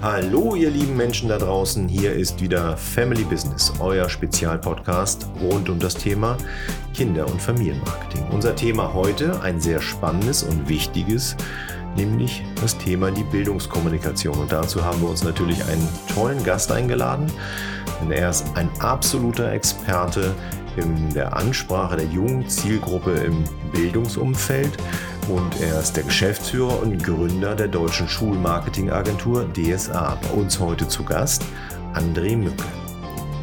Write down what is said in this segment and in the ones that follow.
Hallo, ihr lieben Menschen da draußen. Hier ist wieder Family Business, euer Spezialpodcast rund um das Thema Kinder- und Familienmarketing. Unser Thema heute ein sehr spannendes und wichtiges, nämlich das Thema die Bildungskommunikation. Und dazu haben wir uns natürlich einen tollen Gast eingeladen, denn er ist ein absoluter Experte in der Ansprache der jungen Zielgruppe im Bildungsumfeld und er ist der Geschäftsführer und Gründer der deutschen Schulmarketingagentur DSA. Bei uns heute zu Gast André Mücke.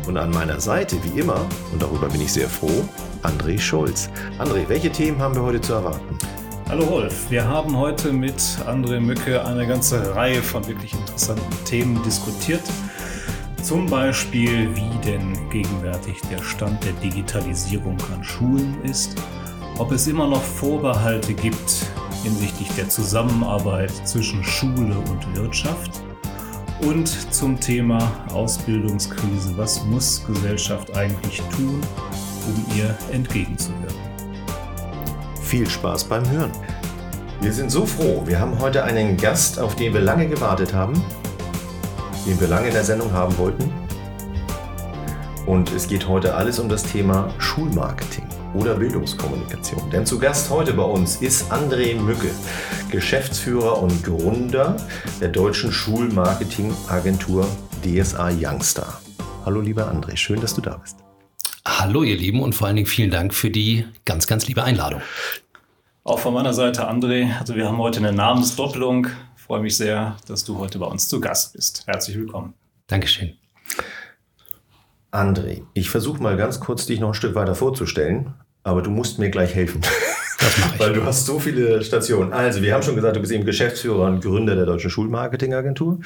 Und an meiner Seite, wie immer, und darüber bin ich sehr froh, André Schulz. André, welche Themen haben wir heute zu erwarten? Hallo Rolf, wir haben heute mit André Mücke eine ganze Reihe von wirklich interessanten Themen diskutiert. Zum Beispiel, wie denn gegenwärtig der Stand der Digitalisierung an Schulen ist, ob es immer noch Vorbehalte gibt hinsichtlich der Zusammenarbeit zwischen Schule und Wirtschaft und zum Thema Ausbildungskrise, was muss Gesellschaft eigentlich tun, um ihr entgegenzuwirken. Viel Spaß beim Hören. Wir sind so froh, wir haben heute einen Gast, auf den wir lange gewartet haben den wir lange in der Sendung haben wollten. Und es geht heute alles um das Thema Schulmarketing oder Bildungskommunikation. Denn zu Gast heute bei uns ist André Mücke, Geschäftsführer und Gründer der deutschen Schulmarketingagentur DSA Youngstar. Hallo lieber André, schön, dass du da bist. Hallo ihr Lieben und vor allen Dingen vielen Dank für die ganz, ganz liebe Einladung. Auch von meiner Seite, André. Also wir haben heute eine Namensdoppelung freue mich sehr, dass du heute bei uns zu Gast bist. Herzlich willkommen. Dankeschön. André, ich versuche mal ganz kurz dich noch ein Stück weiter vorzustellen, aber du musst mir gleich helfen. Das mache ich. Weil du hast so viele Stationen. Also, wir haben schon gesagt, du bist eben Geschäftsführer und Gründer der Deutschen Schulmarketingagentur.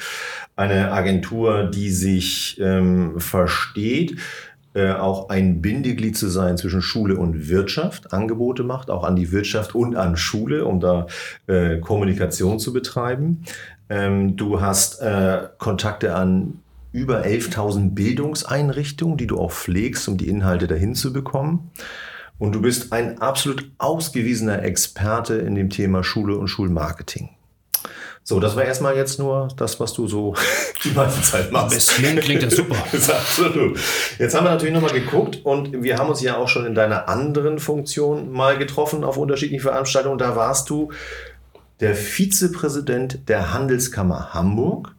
Eine Agentur, die sich ähm, versteht, äh, auch ein Bindeglied zu sein zwischen Schule und Wirtschaft, Angebote macht, auch an die Wirtschaft und an Schule, um da äh, Kommunikation zu betreiben. Ähm, du hast äh, Kontakte an über 11.000 Bildungseinrichtungen, die du auch pflegst, um die Inhalte dahin zu bekommen. Und du bist ein absolut ausgewiesener Experte in dem Thema Schule und Schulmarketing. So, das war erstmal jetzt nur das, was du so die meiste Zeit machst. Bislang klingt das super. absolut. Jetzt haben wir natürlich nochmal geguckt und wir haben uns ja auch schon in deiner anderen Funktion mal getroffen auf unterschiedlichen Veranstaltungen. Da warst du der Vizepräsident der Handelskammer Hamburg,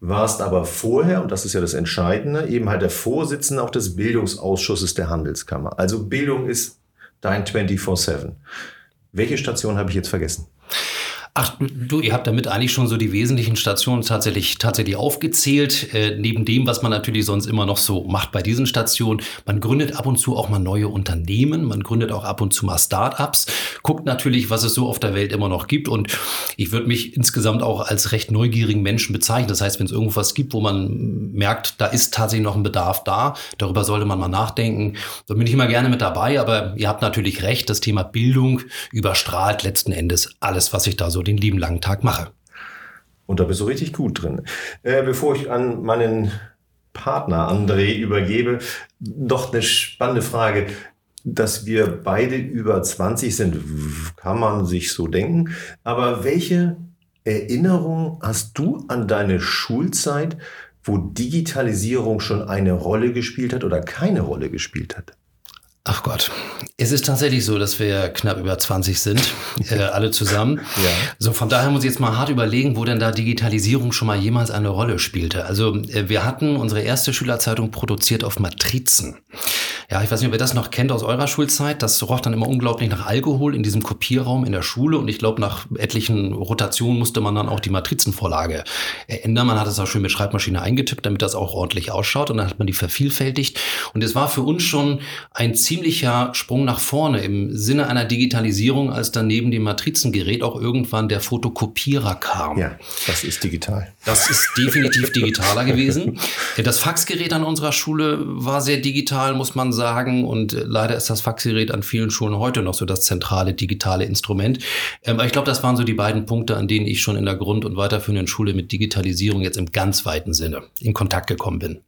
warst aber vorher, und das ist ja das Entscheidende, eben halt der Vorsitzende auch des Bildungsausschusses der Handelskammer. Also Bildung ist dein 24-7. Welche Station habe ich jetzt vergessen? Ach, du, ihr habt damit eigentlich schon so die wesentlichen Stationen tatsächlich, tatsächlich aufgezählt. Äh, neben dem, was man natürlich sonst immer noch so macht bei diesen Stationen. Man gründet ab und zu auch mal neue Unternehmen. Man gründet auch ab und zu mal Start-ups. Guckt natürlich, was es so auf der Welt immer noch gibt. Und ich würde mich insgesamt auch als recht neugierigen Menschen bezeichnen. Das heißt, wenn es irgendwas gibt, wo man merkt, da ist tatsächlich noch ein Bedarf da, darüber sollte man mal nachdenken. Da bin ich immer gerne mit dabei. Aber ihr habt natürlich recht, das Thema Bildung überstrahlt letzten Endes alles, was ich da so den lieben langen Tag mache. Und da bist du richtig gut drin. Äh, bevor ich an meinen Partner André übergebe, noch eine spannende Frage. Dass wir beide über 20 sind, kann man sich so denken. Aber welche Erinnerung hast du an deine Schulzeit, wo Digitalisierung schon eine Rolle gespielt hat oder keine Rolle gespielt hat? Ach Gott. Es ist tatsächlich so, dass wir knapp über 20 sind, äh, alle zusammen. ja. So, von daher muss ich jetzt mal hart überlegen, wo denn da Digitalisierung schon mal jemals eine Rolle spielte. Also, äh, wir hatten unsere erste Schülerzeitung produziert auf Matrizen. Ja, ich weiß nicht, ob ihr das noch kennt aus eurer Schulzeit. Das roch dann immer unglaublich nach Alkohol in diesem Kopierraum in der Schule. Und ich glaube, nach etlichen Rotationen musste man dann auch die Matrizenvorlage ändern. Man hat es auch schön mit Schreibmaschine eingetippt, damit das auch ordentlich ausschaut. Und dann hat man die vervielfältigt. Und es war für uns schon ein Ziel, ziemlicher Sprung nach vorne im Sinne einer Digitalisierung, als dann neben dem Matrizengerät auch irgendwann der Fotokopierer kam. Ja, das ist digital. Das ist definitiv digitaler gewesen. Das Faxgerät an unserer Schule war sehr digital, muss man sagen. Und leider ist das Faxgerät an vielen Schulen heute noch so das zentrale digitale Instrument. Ähm, aber ich glaube, das waren so die beiden Punkte, an denen ich schon in der Grund- und weiterführenden Schule mit Digitalisierung jetzt im ganz weiten Sinne in Kontakt gekommen bin.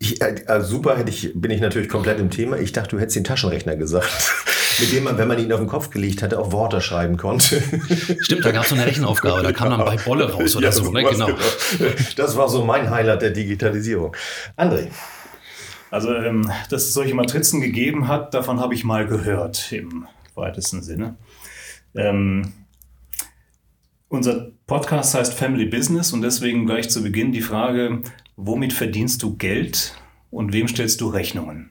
Ich, äh, super, hätte ich, bin ich natürlich komplett im Thema. Ich dachte, du hättest den Taschenrechner gesagt. mit dem man, wenn man ihn auf den Kopf gelegt hatte, auch Worte schreiben konnte. Stimmt, da gab es so eine Rechenaufgabe, da kam dann bei Bolle raus oder ja, so. Ne? Genau. genau. Das war so mein Highlight der Digitalisierung. André. Also, ähm, dass es solche Matrizen gegeben hat, davon habe ich mal gehört im weitesten Sinne. Ähm, unser Podcast heißt Family Business und deswegen gleich zu Beginn die Frage, womit verdienst du Geld und wem stellst du Rechnungen?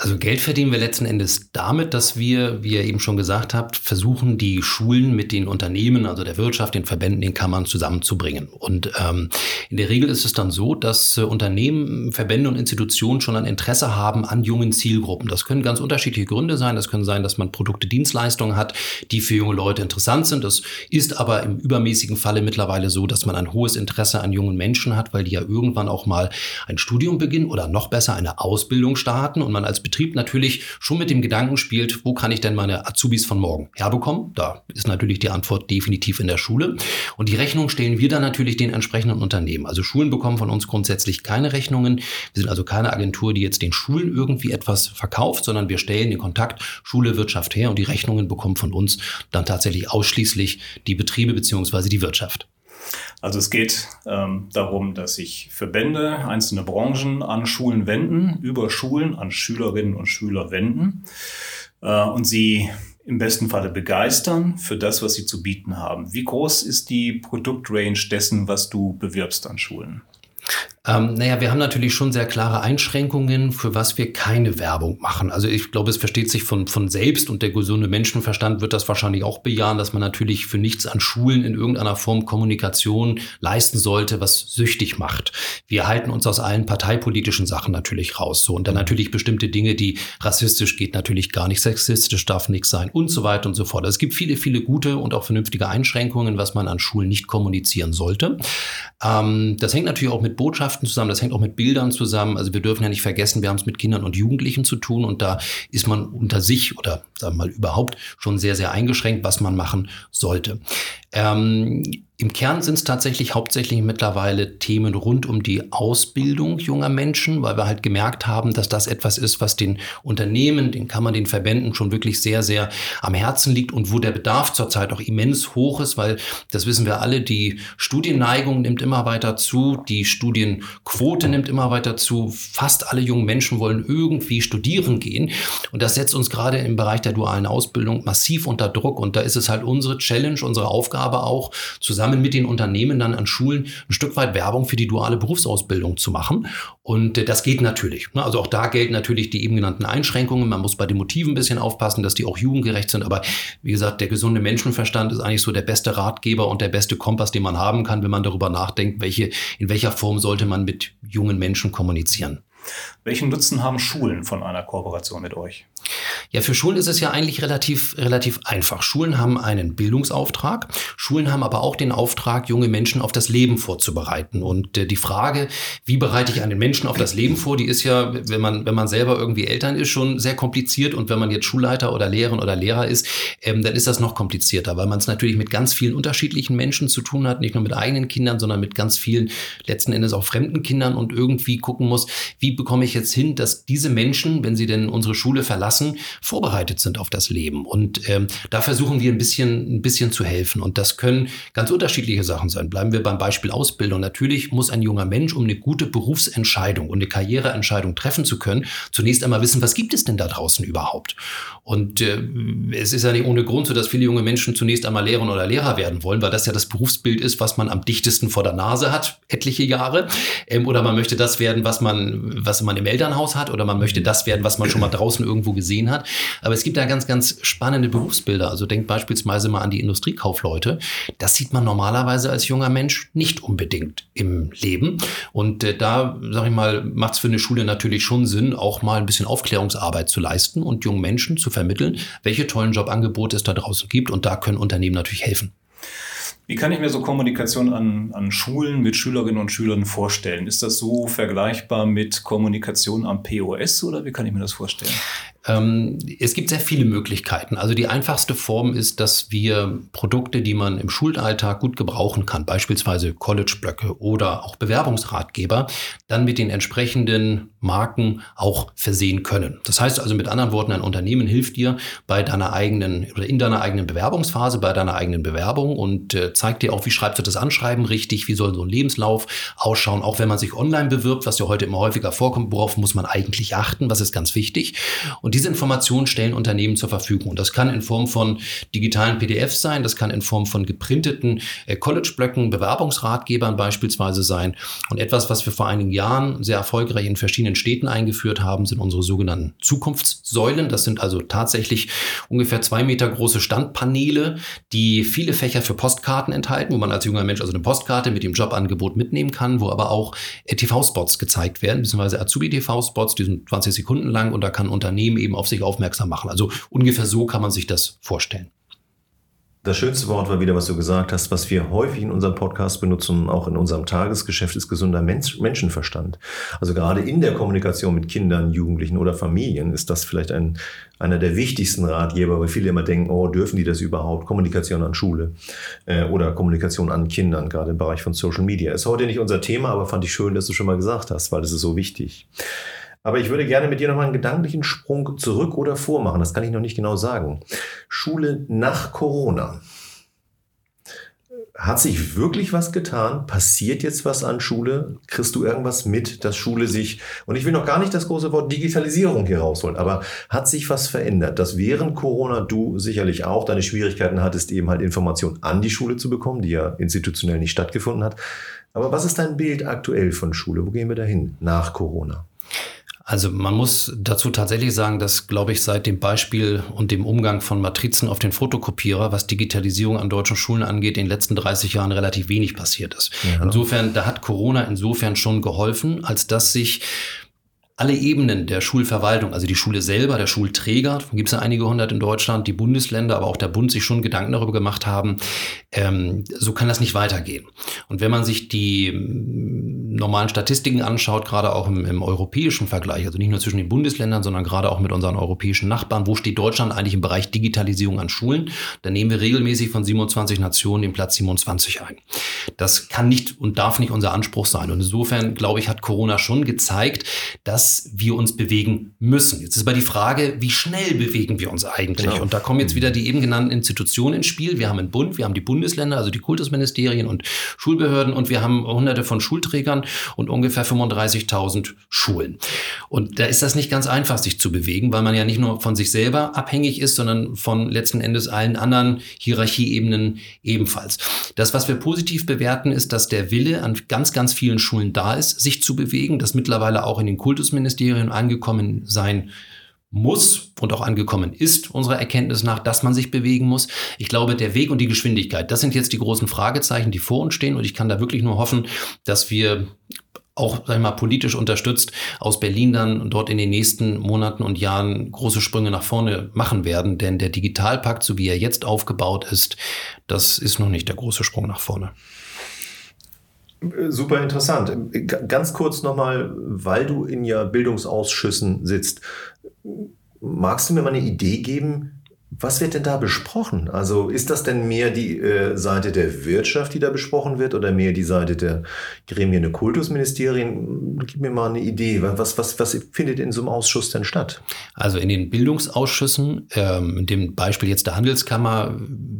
Also Geld verdienen wir letzten Endes damit, dass wir, wie ihr eben schon gesagt habt, versuchen, die Schulen mit den Unternehmen, also der Wirtschaft, den Verbänden, den Kammern zusammenzubringen. Und ähm, in der Regel ist es dann so, dass äh, Unternehmen, Verbände und Institutionen schon ein Interesse haben an jungen Zielgruppen. Das können ganz unterschiedliche Gründe sein. Das können sein, dass man Produkte, Dienstleistungen hat, die für junge Leute interessant sind. Das ist aber im übermäßigen Falle mittlerweile so, dass man ein hohes Interesse an jungen Menschen hat, weil die ja irgendwann auch mal ein Studium beginnen oder noch besser eine Ausbildung starten und man als Betrieb natürlich schon mit dem Gedanken spielt, wo kann ich denn meine Azubis von morgen herbekommen? Da ist natürlich die Antwort definitiv in der Schule. Und die Rechnung stellen wir dann natürlich den entsprechenden Unternehmen. Also Schulen bekommen von uns grundsätzlich keine Rechnungen. Wir sind also keine Agentur, die jetzt den Schulen irgendwie etwas verkauft, sondern wir stellen den Kontakt Schule, Wirtschaft her und die Rechnungen bekommen von uns dann tatsächlich ausschließlich die Betriebe beziehungsweise die Wirtschaft. Also es geht ähm, darum, dass sich Verbände, einzelne Branchen an Schulen wenden, über Schulen an Schülerinnen und Schüler wenden äh, und sie im besten Falle begeistern für das, was sie zu bieten haben. Wie groß ist die Produktrange dessen, was du bewirbst an Schulen? Ähm, naja, wir haben natürlich schon sehr klare Einschränkungen, für was wir keine Werbung machen. Also ich glaube, es versteht sich von, von selbst und der gesunde Menschenverstand wird das wahrscheinlich auch bejahen, dass man natürlich für nichts an Schulen in irgendeiner Form Kommunikation leisten sollte, was süchtig macht. Wir halten uns aus allen parteipolitischen Sachen natürlich raus. So und dann natürlich bestimmte Dinge, die rassistisch geht, natürlich gar nicht, sexistisch darf nichts sein und so weiter und so fort. Also es gibt viele, viele gute und auch vernünftige Einschränkungen, was man an Schulen nicht kommunizieren sollte. Ähm, das hängt natürlich auch mit Botschaften Botschaften zusammen, das hängt auch mit Bildern zusammen. Also wir dürfen ja nicht vergessen, wir haben es mit Kindern und Jugendlichen zu tun und da ist man unter sich oder sagen mal überhaupt schon sehr, sehr eingeschränkt, was man machen sollte. Ähm, im Kern sind es tatsächlich hauptsächlich mittlerweile Themen rund um die Ausbildung junger Menschen, weil wir halt gemerkt haben, dass das etwas ist, was den Unternehmen, den Kammern, den Verbänden schon wirklich sehr, sehr am Herzen liegt und wo der Bedarf zurzeit auch immens hoch ist, weil das wissen wir alle, die Studienneigung nimmt immer weiter zu, die Studienquote nimmt immer weiter zu, fast alle jungen Menschen wollen irgendwie studieren gehen und das setzt uns gerade im Bereich der dualen Ausbildung massiv unter Druck und da ist es halt unsere Challenge, unsere Aufgabe auch, zusammen zusammen mit den Unternehmen dann an Schulen ein Stück weit Werbung für die duale Berufsausbildung zu machen. Und äh, das geht natürlich. Ne? Also auch da gelten natürlich die eben genannten Einschränkungen. Man muss bei den Motiven ein bisschen aufpassen, dass die auch jugendgerecht sind. Aber wie gesagt, der gesunde Menschenverstand ist eigentlich so der beste Ratgeber und der beste Kompass, den man haben kann, wenn man darüber nachdenkt, welche, in welcher Form sollte man mit jungen Menschen kommunizieren. Welchen Nutzen haben Schulen von einer Kooperation mit euch? Ja, für Schulen ist es ja eigentlich relativ, relativ einfach. Schulen haben einen Bildungsauftrag. Schulen haben aber auch den Auftrag, junge Menschen auf das Leben vorzubereiten. Und äh, die Frage, wie bereite ich einen Menschen auf das Leben vor, die ist ja, wenn man, wenn man selber irgendwie Eltern ist, schon sehr kompliziert. Und wenn man jetzt Schulleiter oder Lehrerin oder Lehrer ist, ähm, dann ist das noch komplizierter, weil man es natürlich mit ganz vielen unterschiedlichen Menschen zu tun hat, nicht nur mit eigenen Kindern, sondern mit ganz vielen letzten Endes auch fremden Kindern und irgendwie gucken muss, wie bekomme ich jetzt hin, dass diese Menschen, wenn sie denn unsere Schule verlassen, vorbereitet sind auf das Leben. Und ähm, da versuchen wir ein bisschen, ein bisschen zu helfen. Und das können ganz unterschiedliche Sachen sein. Bleiben wir beim Beispiel Ausbildung. Natürlich muss ein junger Mensch, um eine gute Berufsentscheidung und eine Karriereentscheidung treffen zu können, zunächst einmal wissen, was gibt es denn da draußen überhaupt? Und äh, es ist ja nicht ohne Grund so, dass viele junge Menschen zunächst einmal Lehrerin oder Lehrer werden wollen, weil das ja das Berufsbild ist, was man am dichtesten vor der Nase hat, etliche Jahre. Ähm, oder man möchte das werden, was man, was man im Elternhaus hat, oder man möchte das werden, was man schon mal draußen irgendwo gesehen hat. Aber es gibt da ganz, ganz spannende Berufsbilder. Also denkt beispielsweise mal an die Industriekaufleute. Das sieht man normalerweise als junger Mensch nicht unbedingt im Leben. Und äh, da, sag ich mal, macht es für eine Schule natürlich schon Sinn, auch mal ein bisschen Aufklärungsarbeit zu leisten und jungen Menschen zu vermitteln, welche tollen Jobangebote es da draußen gibt. Und da können Unternehmen natürlich helfen. Wie kann ich mir so Kommunikation an, an Schulen mit Schülerinnen und Schülern vorstellen? Ist das so vergleichbar mit Kommunikation am POS oder wie kann ich mir das vorstellen? Ähm, es gibt sehr viele Möglichkeiten. Also die einfachste Form ist, dass wir Produkte, die man im Schulalltag gut gebrauchen kann, beispielsweise College-Blöcke oder auch Bewerbungsratgeber, dann mit den entsprechenden Marken auch versehen können. Das heißt also mit anderen Worten, ein Unternehmen hilft dir bei deiner eigenen oder in deiner eigenen Bewerbungsphase, bei deiner eigenen Bewerbung und äh, zeigt dir auch, wie schreibst du das Anschreiben richtig, wie soll so ein Lebenslauf ausschauen, auch wenn man sich online bewirbt, was ja heute immer häufiger vorkommt, worauf muss man eigentlich achten, was ist ganz wichtig. Und diese Informationen stellen Unternehmen zur Verfügung. Und das kann in Form von digitalen PDFs sein, das kann in Form von geprinteten äh, College-Blöcken, Bewerbungsratgebern beispielsweise sein. Und etwas, was wir vor einigen Jahren sehr erfolgreich in verschiedenen Städten eingeführt haben, sind unsere sogenannten Zukunftssäulen. Das sind also tatsächlich ungefähr zwei Meter große Standpaneele, die viele Fächer für Postkarten enthalten, wo man als junger Mensch also eine Postkarte mit dem Jobangebot mitnehmen kann, wo aber auch äh, TV-Spots gezeigt werden, beziehungsweise Azubi-TV-Spots, die sind 20 Sekunden lang und da kann Unternehmen eben auf sich aufmerksam machen. Also ungefähr so kann man sich das vorstellen. Das schönste Wort war wieder, was du gesagt hast, was wir häufig in unserem Podcast benutzen, auch in unserem Tagesgeschäft, ist gesunder Menschenverstand. Also gerade in der Kommunikation mit Kindern, Jugendlichen oder Familien ist das vielleicht ein, einer der wichtigsten Ratgeber, weil viele immer denken, oh, dürfen die das überhaupt? Kommunikation an Schule äh, oder Kommunikation an Kindern, gerade im Bereich von Social Media. Ist heute nicht unser Thema, aber fand ich schön, dass du schon mal gesagt hast, weil das ist so wichtig. Aber ich würde gerne mit dir nochmal einen gedanklichen Sprung zurück oder vormachen. Das kann ich noch nicht genau sagen. Schule nach Corona. Hat sich wirklich was getan? Passiert jetzt was an Schule? Kriegst du irgendwas mit, dass Schule sich, und ich will noch gar nicht das große Wort Digitalisierung hier rausholen, aber hat sich was verändert, dass während Corona du sicherlich auch deine Schwierigkeiten hattest, eben halt Informationen an die Schule zu bekommen, die ja institutionell nicht stattgefunden hat. Aber was ist dein Bild aktuell von Schule? Wo gehen wir dahin nach Corona? Also man muss dazu tatsächlich sagen, dass, glaube ich, seit dem Beispiel und dem Umgang von Matrizen auf den Fotokopierer, was Digitalisierung an deutschen Schulen angeht, in den letzten 30 Jahren relativ wenig passiert ist. Ja. Insofern, da hat Corona insofern schon geholfen, als dass sich alle Ebenen der Schulverwaltung, also die Schule selber, der Schulträger, gibt es ja einige hundert in Deutschland, die Bundesländer, aber auch der Bund sich schon Gedanken darüber gemacht haben, ähm, so kann das nicht weitergehen. Und wenn man sich die ähm, normalen Statistiken anschaut, gerade auch im, im, europäischen Vergleich, also nicht nur zwischen den Bundesländern, sondern gerade auch mit unseren europäischen Nachbarn, wo steht Deutschland eigentlich im Bereich Digitalisierung an Schulen, dann nehmen wir regelmäßig von 27 Nationen den Platz 27 ein. Das kann nicht und darf nicht unser Anspruch sein. Und insofern, glaube ich, hat Corona schon gezeigt, dass wir uns bewegen müssen. Jetzt ist aber die Frage, wie schnell bewegen wir uns eigentlich? Genau. Und da kommen jetzt wieder die eben genannten Institutionen ins Spiel. Wir haben einen Bund, wir haben die Bundesländer, also die Kultusministerien und Schulbehörden und wir haben hunderte von Schulträgern und ungefähr 35.000 Schulen. Und da ist das nicht ganz einfach, sich zu bewegen, weil man ja nicht nur von sich selber abhängig ist, sondern von letzten Endes allen anderen Hierarchieebenen ebenfalls. Das, was wir positiv bewerten, ist, dass der Wille an ganz, ganz vielen Schulen da ist, sich zu bewegen, dass mittlerweile auch in den Kultusministerien Kultusministerium angekommen sein muss und auch angekommen ist, unserer Erkenntnis nach, dass man sich bewegen muss. Ich glaube, der Weg und die Geschwindigkeit, das sind jetzt die großen Fragezeichen, die vor uns stehen. Und ich kann da wirklich nur hoffen, dass wir auch sag ich mal, politisch unterstützt aus Berlin dann dort in den nächsten Monaten und Jahren große Sprünge nach vorne machen werden. Denn der Digitalpakt, so wie er jetzt aufgebaut ist, das ist noch nicht der große Sprung nach vorne. Super interessant. Ganz kurz nochmal, weil du in ja Bildungsausschüssen sitzt. Magst du mir mal eine Idee geben, was wird denn da besprochen? Also ist das denn mehr die äh, Seite der Wirtschaft, die da besprochen wird, oder mehr die Seite der Gremien der Kultusministerien? Gib mir mal eine Idee. Was, was, was findet in so einem Ausschuss denn statt? Also in den Bildungsausschüssen, ähm, in dem Beispiel jetzt der Handelskammer,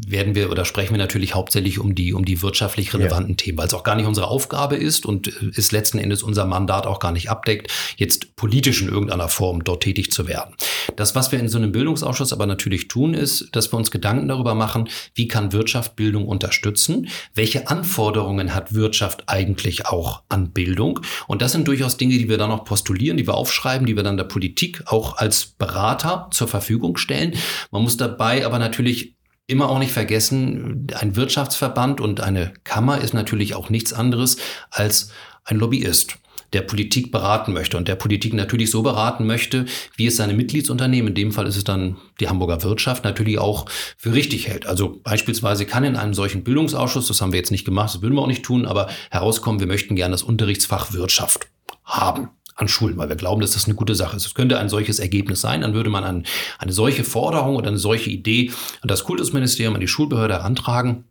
werden wir oder sprechen wir natürlich hauptsächlich um die, um die wirtschaftlich relevanten ja. Themen, weil es auch gar nicht unsere Aufgabe ist und ist letzten Endes unser Mandat auch gar nicht abdeckt, jetzt politisch in irgendeiner Form dort tätig zu werden. Das, was wir in so einem Bildungsausschuss aber natürlich tun, tun, ist, dass wir uns Gedanken darüber machen, wie kann Wirtschaft Bildung unterstützen? Welche Anforderungen hat Wirtschaft eigentlich auch an Bildung? Und das sind durchaus Dinge, die wir dann auch postulieren, die wir aufschreiben, die wir dann der Politik auch als Berater zur Verfügung stellen. Man muss dabei aber natürlich immer auch nicht vergessen, ein Wirtschaftsverband und eine Kammer ist natürlich auch nichts anderes als ein Lobbyist der Politik beraten möchte und der Politik natürlich so beraten möchte, wie es seine Mitgliedsunternehmen, in dem Fall ist es dann die Hamburger Wirtschaft, natürlich auch für richtig hält. Also beispielsweise kann in einem solchen Bildungsausschuss, das haben wir jetzt nicht gemacht, das würden wir auch nicht tun, aber herauskommen, wir möchten gerne das Unterrichtsfach Wirtschaft haben an Schulen, weil wir glauben, dass das eine gute Sache ist. Es könnte ein solches Ergebnis sein, dann würde man an eine solche Forderung oder eine solche Idee an das Kultusministerium, an die Schulbehörde herantragen.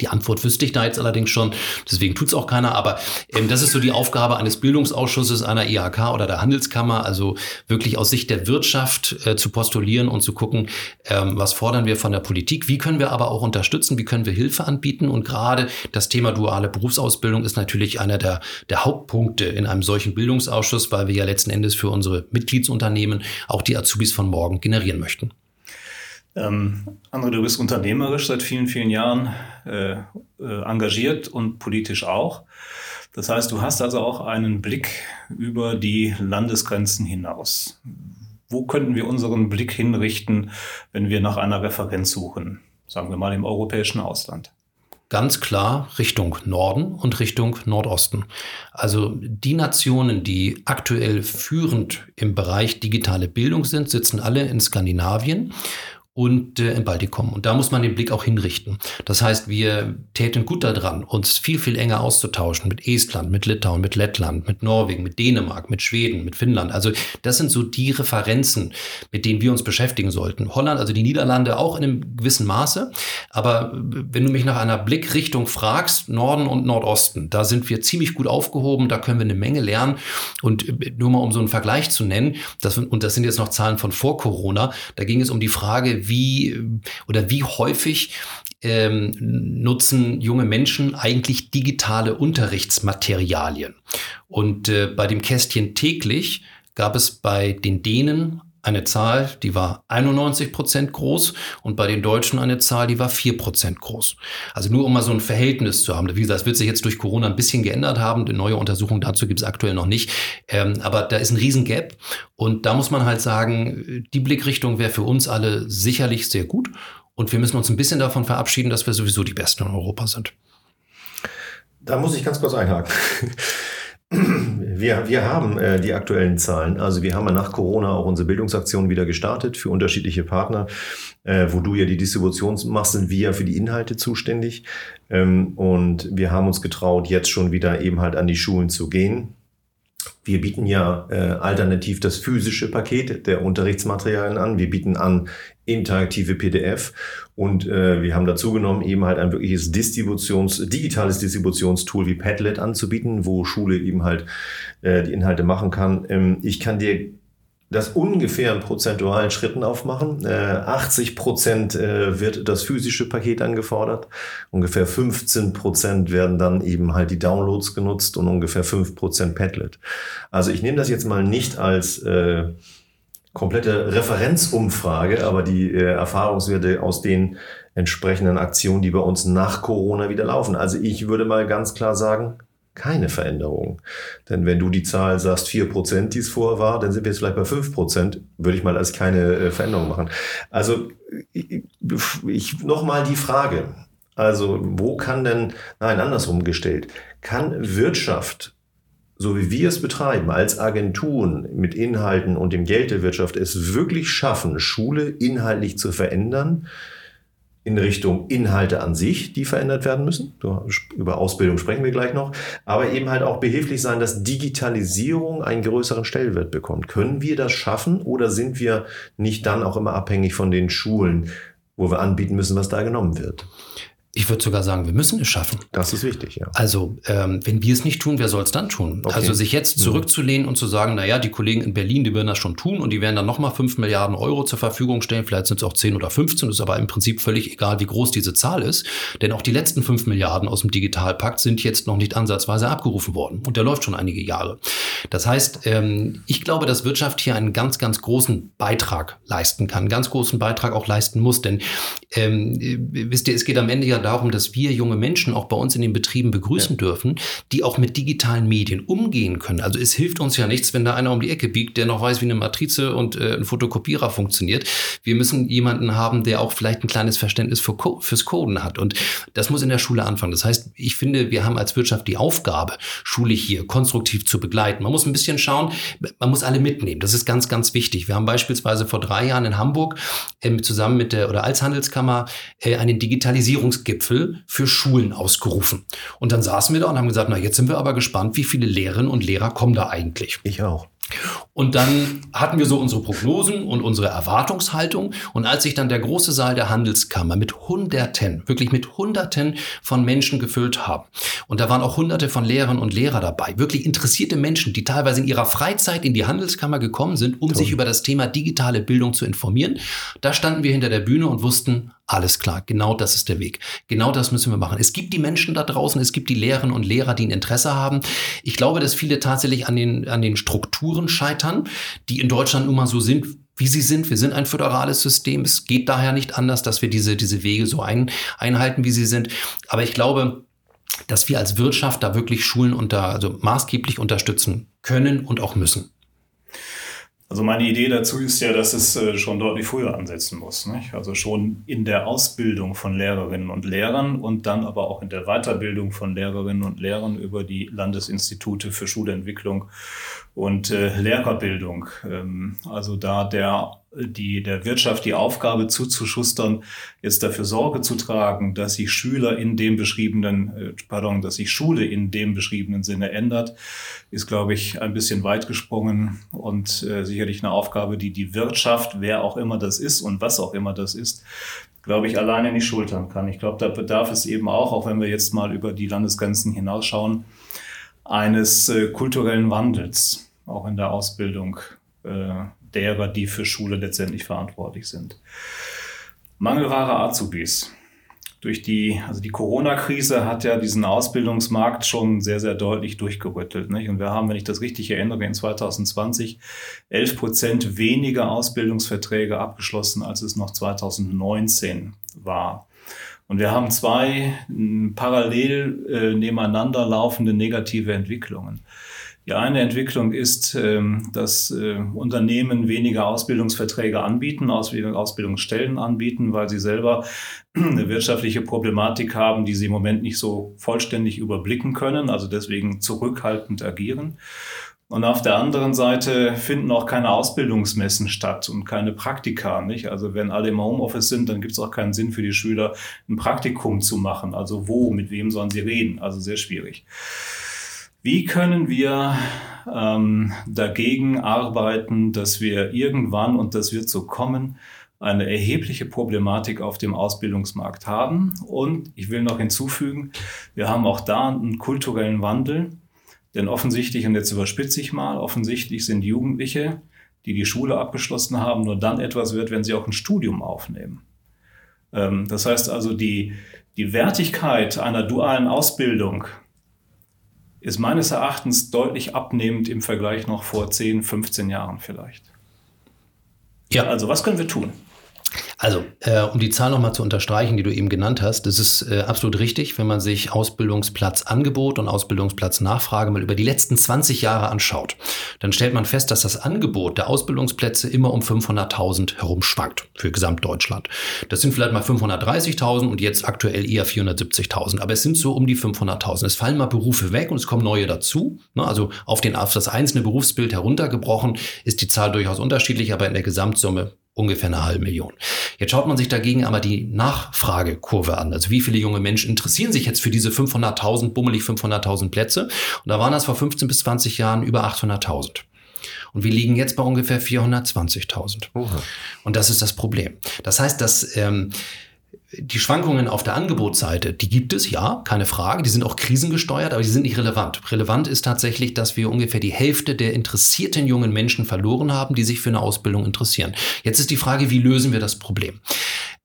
Die Antwort wüsste ich da jetzt allerdings schon, deswegen tut es auch keiner. Aber ähm, das ist so die Aufgabe eines Bildungsausschusses, einer IHK oder der Handelskammer, also wirklich aus Sicht der Wirtschaft äh, zu postulieren und zu gucken, ähm, was fordern wir von der Politik, wie können wir aber auch unterstützen, wie können wir Hilfe anbieten. Und gerade das Thema duale Berufsausbildung ist natürlich einer der, der Hauptpunkte in einem solchen Bildungsausschuss, weil wir ja letzten Endes für unsere Mitgliedsunternehmen auch die Azubis von morgen generieren möchten. Ähm, André, du bist unternehmerisch seit vielen, vielen Jahren äh, äh, engagiert und politisch auch. Das heißt, du hast also auch einen Blick über die Landesgrenzen hinaus. Wo könnten wir unseren Blick hinrichten, wenn wir nach einer Referenz suchen? Sagen wir mal im europäischen Ausland ganz klar Richtung Norden und Richtung Nordosten. Also die Nationen, die aktuell führend im Bereich digitale Bildung sind, sitzen alle in Skandinavien und äh, im Baltikum. Und da muss man den Blick auch hinrichten. Das heißt, wir täten gut daran, uns viel, viel enger auszutauschen mit Estland, mit Litauen, mit Lettland, mit Norwegen, mit Dänemark, mit Schweden, mit Finnland. Also das sind so die Referenzen, mit denen wir uns beschäftigen sollten. Holland, also die Niederlande auch in einem gewissen Maße. Aber wenn du mich nach einer Blickrichtung fragst, Norden und Nordosten, da sind wir ziemlich gut aufgehoben, da können wir eine Menge lernen. Und äh, nur mal um so einen Vergleich zu nennen, das, und das sind jetzt noch Zahlen von vor Corona, da ging es um die Frage, wie oder wie häufig ähm, nutzen junge Menschen eigentlich digitale Unterrichtsmaterialien. Und äh, bei dem Kästchen täglich gab es bei den Dänen eine Zahl, die war 91 Prozent groß und bei den Deutschen eine Zahl, die war 4 Prozent groß. Also nur um mal so ein Verhältnis zu haben. Wie gesagt, das wird sich jetzt durch Corona ein bisschen geändert haben. Eine neue Untersuchung dazu gibt es aktuell noch nicht. Ähm, aber da ist ein Riesengap und da muss man halt sagen, die Blickrichtung wäre für uns alle sicherlich sehr gut und wir müssen uns ein bisschen davon verabschieden, dass wir sowieso die Besten in Europa sind. Da muss ich ganz kurz einhaken. Wir, wir haben äh, die aktuellen Zahlen. Also wir haben ja nach Corona auch unsere Bildungsaktion wieder gestartet für unterschiedliche Partner. Äh, wo du ja die Distribution machst, sind wir ja für die Inhalte zuständig. Ähm, und wir haben uns getraut, jetzt schon wieder eben halt an die Schulen zu gehen. Wir bieten ja äh, alternativ das physische Paket der Unterrichtsmaterialien an. Wir bieten an interaktive PDF und äh, wir haben dazu genommen, eben halt ein wirkliches Distributions, digitales Distributionstool wie Padlet anzubieten, wo Schule eben halt äh, die Inhalte machen kann. Ähm, ich kann dir das ungefähr in prozentualen Schritten aufmachen. Äh, 80 Prozent äh, wird das physische Paket angefordert. Ungefähr 15 Prozent werden dann eben halt die Downloads genutzt und ungefähr 5 Prozent Padlet. Also ich nehme das jetzt mal nicht als äh, komplette Referenzumfrage, aber die äh, Erfahrungswerte aus den entsprechenden Aktionen, die bei uns nach Corona wieder laufen. Also ich würde mal ganz klar sagen, keine Veränderung. Denn wenn du die Zahl sagst, vier Prozent, die es vorher war, dann sind wir jetzt vielleicht bei fünf Prozent, würde ich mal als keine äh, Veränderung machen. Also ich, ich nochmal die Frage. Also wo kann denn, nein, andersrum gestellt, kann Wirtschaft so wie wir es betreiben, als Agenturen mit Inhalten und dem Geld der Wirtschaft, es wirklich schaffen, Schule inhaltlich zu verändern, in Richtung Inhalte an sich, die verändert werden müssen. Über Ausbildung sprechen wir gleich noch. Aber eben halt auch behilflich sein, dass Digitalisierung einen größeren Stellwert bekommt. Können wir das schaffen oder sind wir nicht dann auch immer abhängig von den Schulen, wo wir anbieten müssen, was da genommen wird? Ich würde sogar sagen, wir müssen es schaffen. Das ist wichtig, ja. Also, ähm, wenn wir es nicht tun, wer soll es dann tun? Okay. Also, sich jetzt mhm. zurückzulehnen mhm. und zu sagen, naja, die Kollegen in Berlin, die werden das schon tun und die werden dann nochmal 5 Milliarden Euro zur Verfügung stellen. Vielleicht sind es auch 10 oder 15, ist aber im Prinzip völlig egal, wie groß diese Zahl ist. Denn auch die letzten 5 Milliarden aus dem Digitalpakt sind jetzt noch nicht ansatzweise abgerufen worden. Und der läuft schon einige Jahre. Das heißt, ähm, ich glaube, dass Wirtschaft hier einen ganz, ganz großen Beitrag leisten kann, einen ganz großen Beitrag auch leisten muss. Denn ähm, wisst ihr, es geht am Ende ja darum, dass wir junge Menschen auch bei uns in den Betrieben begrüßen ja. dürfen, die auch mit digitalen Medien umgehen können. Also es hilft uns ja nichts, wenn da einer um die Ecke biegt, der noch weiß, wie eine Matrize und äh, ein Fotokopierer funktioniert. Wir müssen jemanden haben, der auch vielleicht ein kleines Verständnis für Co fürs Coden hat. Und das muss in der Schule anfangen. Das heißt, ich finde, wir haben als Wirtschaft die Aufgabe, Schule hier konstruktiv zu begleiten. Man muss ein bisschen schauen, man muss alle mitnehmen. Das ist ganz, ganz wichtig. Wir haben beispielsweise vor drei Jahren in Hamburg äh, zusammen mit der oder als Handelskammer äh, einen Digitalisierungsgipfel Gipfel für Schulen ausgerufen. Und dann saßen wir da und haben gesagt, na, jetzt sind wir aber gespannt, wie viele Lehrerinnen und Lehrer kommen da eigentlich. Ich auch. Und dann hatten wir so unsere Prognosen und unsere Erwartungshaltung. Und als sich dann der große Saal der Handelskammer mit Hunderten, wirklich mit Hunderten von Menschen gefüllt haben, und da waren auch Hunderte von Lehrerinnen und Lehrer dabei, wirklich interessierte Menschen, die teilweise in ihrer Freizeit in die Handelskammer gekommen sind, um Toll. sich über das Thema digitale Bildung zu informieren, da standen wir hinter der Bühne und wussten, alles klar, genau das ist der Weg. Genau das müssen wir machen. Es gibt die Menschen da draußen, es gibt die Lehrerinnen und Lehrer, die ein Interesse haben. Ich glaube, dass viele tatsächlich an den, an den Strukturen scheitern, die in Deutschland nun mal so sind, wie sie sind. Wir sind ein föderales System. Es geht daher nicht anders, dass wir diese, diese Wege so ein, einhalten, wie sie sind. Aber ich glaube, dass wir als Wirtschaft da wirklich Schulen unter, also maßgeblich unterstützen können und auch müssen. Also meine Idee dazu ist ja, dass es äh, schon deutlich früher ansetzen muss. Nicht? Also schon in der Ausbildung von Lehrerinnen und Lehrern und dann aber auch in der Weiterbildung von Lehrerinnen und Lehrern über die Landesinstitute für Schulentwicklung und äh, Lehrerbildung. Ähm, also da der die, der Wirtschaft die Aufgabe zuzuschustern, jetzt dafür Sorge zu tragen, dass sich Schüler in dem beschriebenen, äh, pardon, dass sich Schule in dem beschriebenen Sinne ändert, ist, glaube ich, ein bisschen weit gesprungen und äh, sicherlich eine Aufgabe, die die Wirtschaft, wer auch immer das ist und was auch immer das ist, glaube ich, alleine nicht schultern kann. Ich glaube, da bedarf es eben auch, auch wenn wir jetzt mal über die Landesgrenzen hinausschauen, eines äh, kulturellen Wandels, auch in der Ausbildung äh, derer, die für Schule letztendlich verantwortlich sind. Mangelware Azubis. Durch die, also die Corona-Krise hat ja diesen Ausbildungsmarkt schon sehr, sehr deutlich durchgerüttelt. Nicht? Und wir haben, wenn ich das richtig erinnere, in 2020 11 Prozent weniger Ausbildungsverträge abgeschlossen, als es noch 2019 war. Und wir haben zwei parallel äh, nebeneinander laufende negative Entwicklungen. Die eine Entwicklung ist, ähm, dass äh, Unternehmen weniger Ausbildungsverträge anbieten, Ausbildungsstellen anbieten, weil sie selber eine wirtschaftliche Problematik haben, die sie im Moment nicht so vollständig überblicken können, also deswegen zurückhaltend agieren. Und auf der anderen Seite finden auch keine Ausbildungsmessen statt und keine Praktika. Nicht? Also wenn alle im Homeoffice sind, dann gibt es auch keinen Sinn für die Schüler, ein Praktikum zu machen. Also wo, mit wem sollen sie reden? Also sehr schwierig. Wie können wir ähm, dagegen arbeiten, dass wir irgendwann, und das wird so kommen, eine erhebliche Problematik auf dem Ausbildungsmarkt haben? Und ich will noch hinzufügen, wir haben auch da einen kulturellen Wandel. Denn offensichtlich, und jetzt überspitze ich mal, offensichtlich sind Jugendliche, die die Schule abgeschlossen haben, nur dann etwas wert, wenn sie auch ein Studium aufnehmen. Ähm, das heißt also, die, die Wertigkeit einer dualen Ausbildung ist meines Erachtens deutlich abnehmend im Vergleich noch vor 10, 15 Jahren vielleicht. Ja. Also was können wir tun? Also, äh, um die Zahl nochmal zu unterstreichen, die du eben genannt hast, das ist äh, absolut richtig, wenn man sich Ausbildungsplatzangebot und Ausbildungsplatznachfrage mal über die letzten 20 Jahre anschaut. Dann stellt man fest, dass das Angebot der Ausbildungsplätze immer um 500.000 herum schwankt für Gesamtdeutschland. Das sind vielleicht mal 530.000 und jetzt aktuell eher 470.000, aber es sind so um die 500.000. Es fallen mal Berufe weg und es kommen neue dazu. Ne? Also auf, den, auf das einzelne Berufsbild heruntergebrochen ist die Zahl durchaus unterschiedlich, aber in der Gesamtsumme ungefähr eine halbe Million. Jetzt schaut man sich dagegen aber die Nachfragekurve an. Also wie viele junge Menschen interessieren sich jetzt für diese 500.000, bummelig 500.000 Plätze? Und da waren das vor 15 bis 20 Jahren über 800.000. Und wir liegen jetzt bei ungefähr 420.000. Und das ist das Problem. Das heißt, dass ähm, die Schwankungen auf der Angebotsseite, die gibt es, ja, keine Frage. Die sind auch krisengesteuert, aber die sind nicht relevant. Relevant ist tatsächlich, dass wir ungefähr die Hälfte der interessierten jungen Menschen verloren haben, die sich für eine Ausbildung interessieren. Jetzt ist die Frage, wie lösen wir das Problem?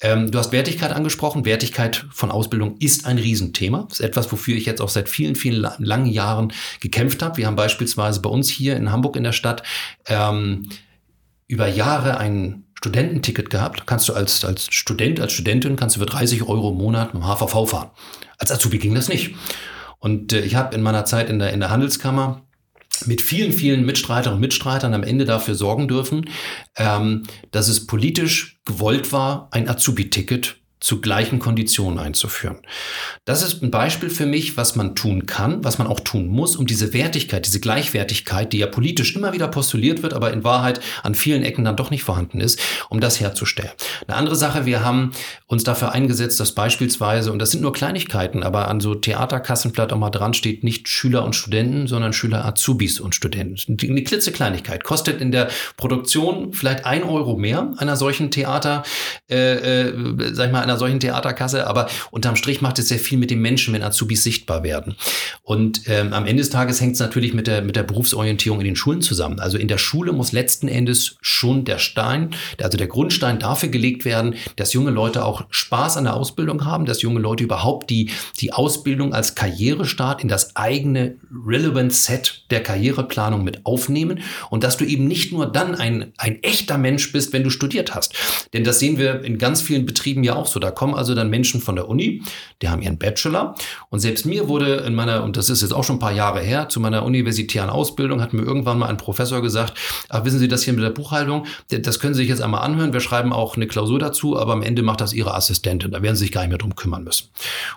Ähm, du hast Wertigkeit angesprochen. Wertigkeit von Ausbildung ist ein Riesenthema. Das ist etwas, wofür ich jetzt auch seit vielen, vielen langen Jahren gekämpft habe. Wir haben beispielsweise bei uns hier in Hamburg in der Stadt ähm, über Jahre einen Studententicket gehabt. Kannst du als, als Student, als Studentin, kannst du für 30 Euro im Monat mit dem HVV fahren. Als Azubi ging das nicht. Und äh, ich habe in meiner Zeit in der, in der Handelskammer mit vielen, vielen Mitstreiterinnen und Mitstreitern am Ende dafür sorgen dürfen, ähm, dass es politisch gewollt war, ein Azubi-Ticket zu gleichen Konditionen einzuführen. Das ist ein Beispiel für mich, was man tun kann, was man auch tun muss, um diese Wertigkeit, diese Gleichwertigkeit, die ja politisch immer wieder postuliert wird, aber in Wahrheit an vielen Ecken dann doch nicht vorhanden ist, um das herzustellen. Eine andere Sache, wir haben uns dafür eingesetzt, dass beispielsweise, und das sind nur Kleinigkeiten, aber an so Theaterkassenblatt auch mal dran steht, nicht Schüler und Studenten, sondern Schüler Azubis und Studenten. Eine klitzekleinigkeit. Kostet in der Produktion vielleicht ein Euro mehr einer solchen Theater, äh, äh, sag ich mal, einer solchen Theaterkasse, aber unterm Strich macht es sehr viel mit den Menschen, wenn Azubis sichtbar werden. Und ähm, am Ende des Tages hängt es natürlich mit der, mit der Berufsorientierung in den Schulen zusammen. Also in der Schule muss letzten Endes schon der Stein, also der Grundstein dafür gelegt werden, dass junge Leute auch Spaß an der Ausbildung haben, dass junge Leute überhaupt die, die Ausbildung als Karrierestart in das eigene Relevant Set der Karriereplanung mit aufnehmen und dass du eben nicht nur dann ein, ein echter Mensch bist, wenn du studiert hast. Denn das sehen wir in ganz vielen Betrieben ja auch so. Da kommen also dann Menschen von der Uni, die haben ihren Bachelor. Und selbst mir wurde in meiner, und das ist jetzt auch schon ein paar Jahre her, zu meiner universitären Ausbildung hat mir irgendwann mal ein Professor gesagt, ach, wissen Sie das hier mit der Buchhaltung, das können Sie sich jetzt einmal anhören. Wir schreiben auch eine Klausur dazu, aber am Ende macht das Ihre Assistentin. Da werden Sie sich gar nicht mehr drum kümmern müssen.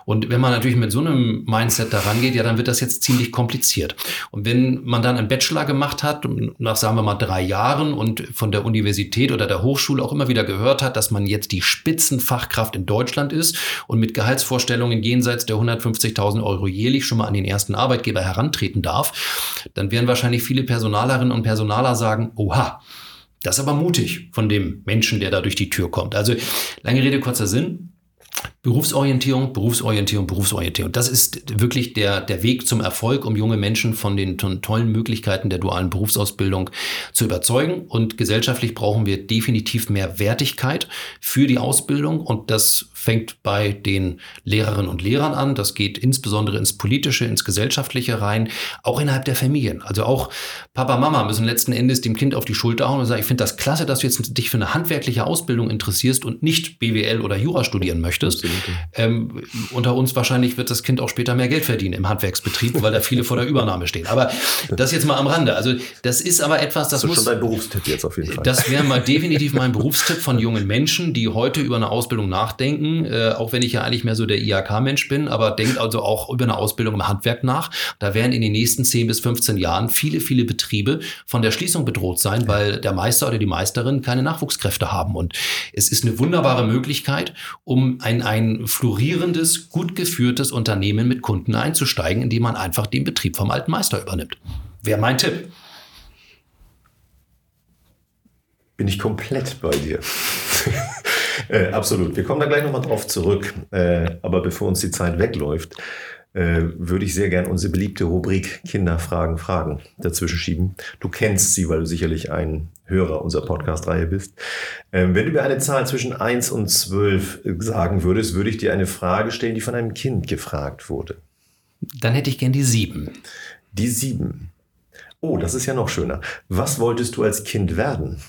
Und wenn man natürlich mit so einem Mindset da rangeht, ja, dann wird das jetzt ziemlich kompliziert. Und wenn man dann einen Bachelor gemacht hat, nach sagen wir mal drei Jahren und von der Universität oder der Hochschule auch immer wieder gehört hat, dass man jetzt die Spitzenfachkraft in Deutschland ist und mit Gehaltsvorstellungen jenseits der 150.000 Euro jährlich schon mal an den ersten Arbeitgeber herantreten darf, dann werden wahrscheinlich viele Personalerinnen und Personaler sagen, oha, das ist aber mutig von dem Menschen, der da durch die Tür kommt. Also lange Rede, kurzer Sinn. Berufsorientierung, Berufsorientierung, Berufsorientierung. Das ist wirklich der, der Weg zum Erfolg, um junge Menschen von den tollen Möglichkeiten der dualen Berufsausbildung zu überzeugen. Und gesellschaftlich brauchen wir definitiv mehr Wertigkeit für die Ausbildung. Und das fängt bei den Lehrerinnen und Lehrern an. Das geht insbesondere ins Politische, ins Gesellschaftliche rein, auch innerhalb der Familien. Also auch Papa, Mama müssen letzten Endes dem Kind auf die Schulter hauen und sagen, ich finde das klasse, dass du jetzt dich für eine handwerkliche Ausbildung interessierst und nicht BWL oder Jura studieren möchtest. Ähm, unter uns wahrscheinlich wird das Kind auch später mehr Geld verdienen im Handwerksbetrieb, weil da viele vor der Übernahme stehen. Aber das jetzt mal am Rande. Also das ist aber etwas, das, das ist muss... schon dein Berufstipp jetzt auf jeden Fall. Das wäre mal definitiv mein Berufstipp von jungen Menschen, die heute über eine Ausbildung nachdenken äh, auch wenn ich ja eigentlich mehr so der IHK-Mensch bin, aber denkt also auch über eine Ausbildung im Handwerk nach. Da werden in den nächsten 10 bis 15 Jahren viele, viele Betriebe von der Schließung bedroht sein, weil der Meister oder die Meisterin keine Nachwuchskräfte haben. Und es ist eine wunderbare Möglichkeit, um ein, ein florierendes, gut geführtes Unternehmen mit Kunden einzusteigen, indem man einfach den Betrieb vom alten Meister übernimmt. Wäre mein Tipp. Bin ich komplett bei dir. Äh, absolut. Wir kommen da gleich nochmal drauf zurück. Äh, aber bevor uns die Zeit wegläuft, äh, würde ich sehr gern unsere beliebte Rubrik Kinder fragen, Fragen dazwischen schieben. Du kennst sie, weil du sicherlich ein Hörer unserer Podcast-Reihe bist. Ähm, wenn du mir eine Zahl zwischen 1 und 12 sagen würdest, würde ich dir eine Frage stellen, die von einem Kind gefragt wurde. Dann hätte ich gern die 7. Die 7. Oh, das ist ja noch schöner. Was wolltest du als Kind werden?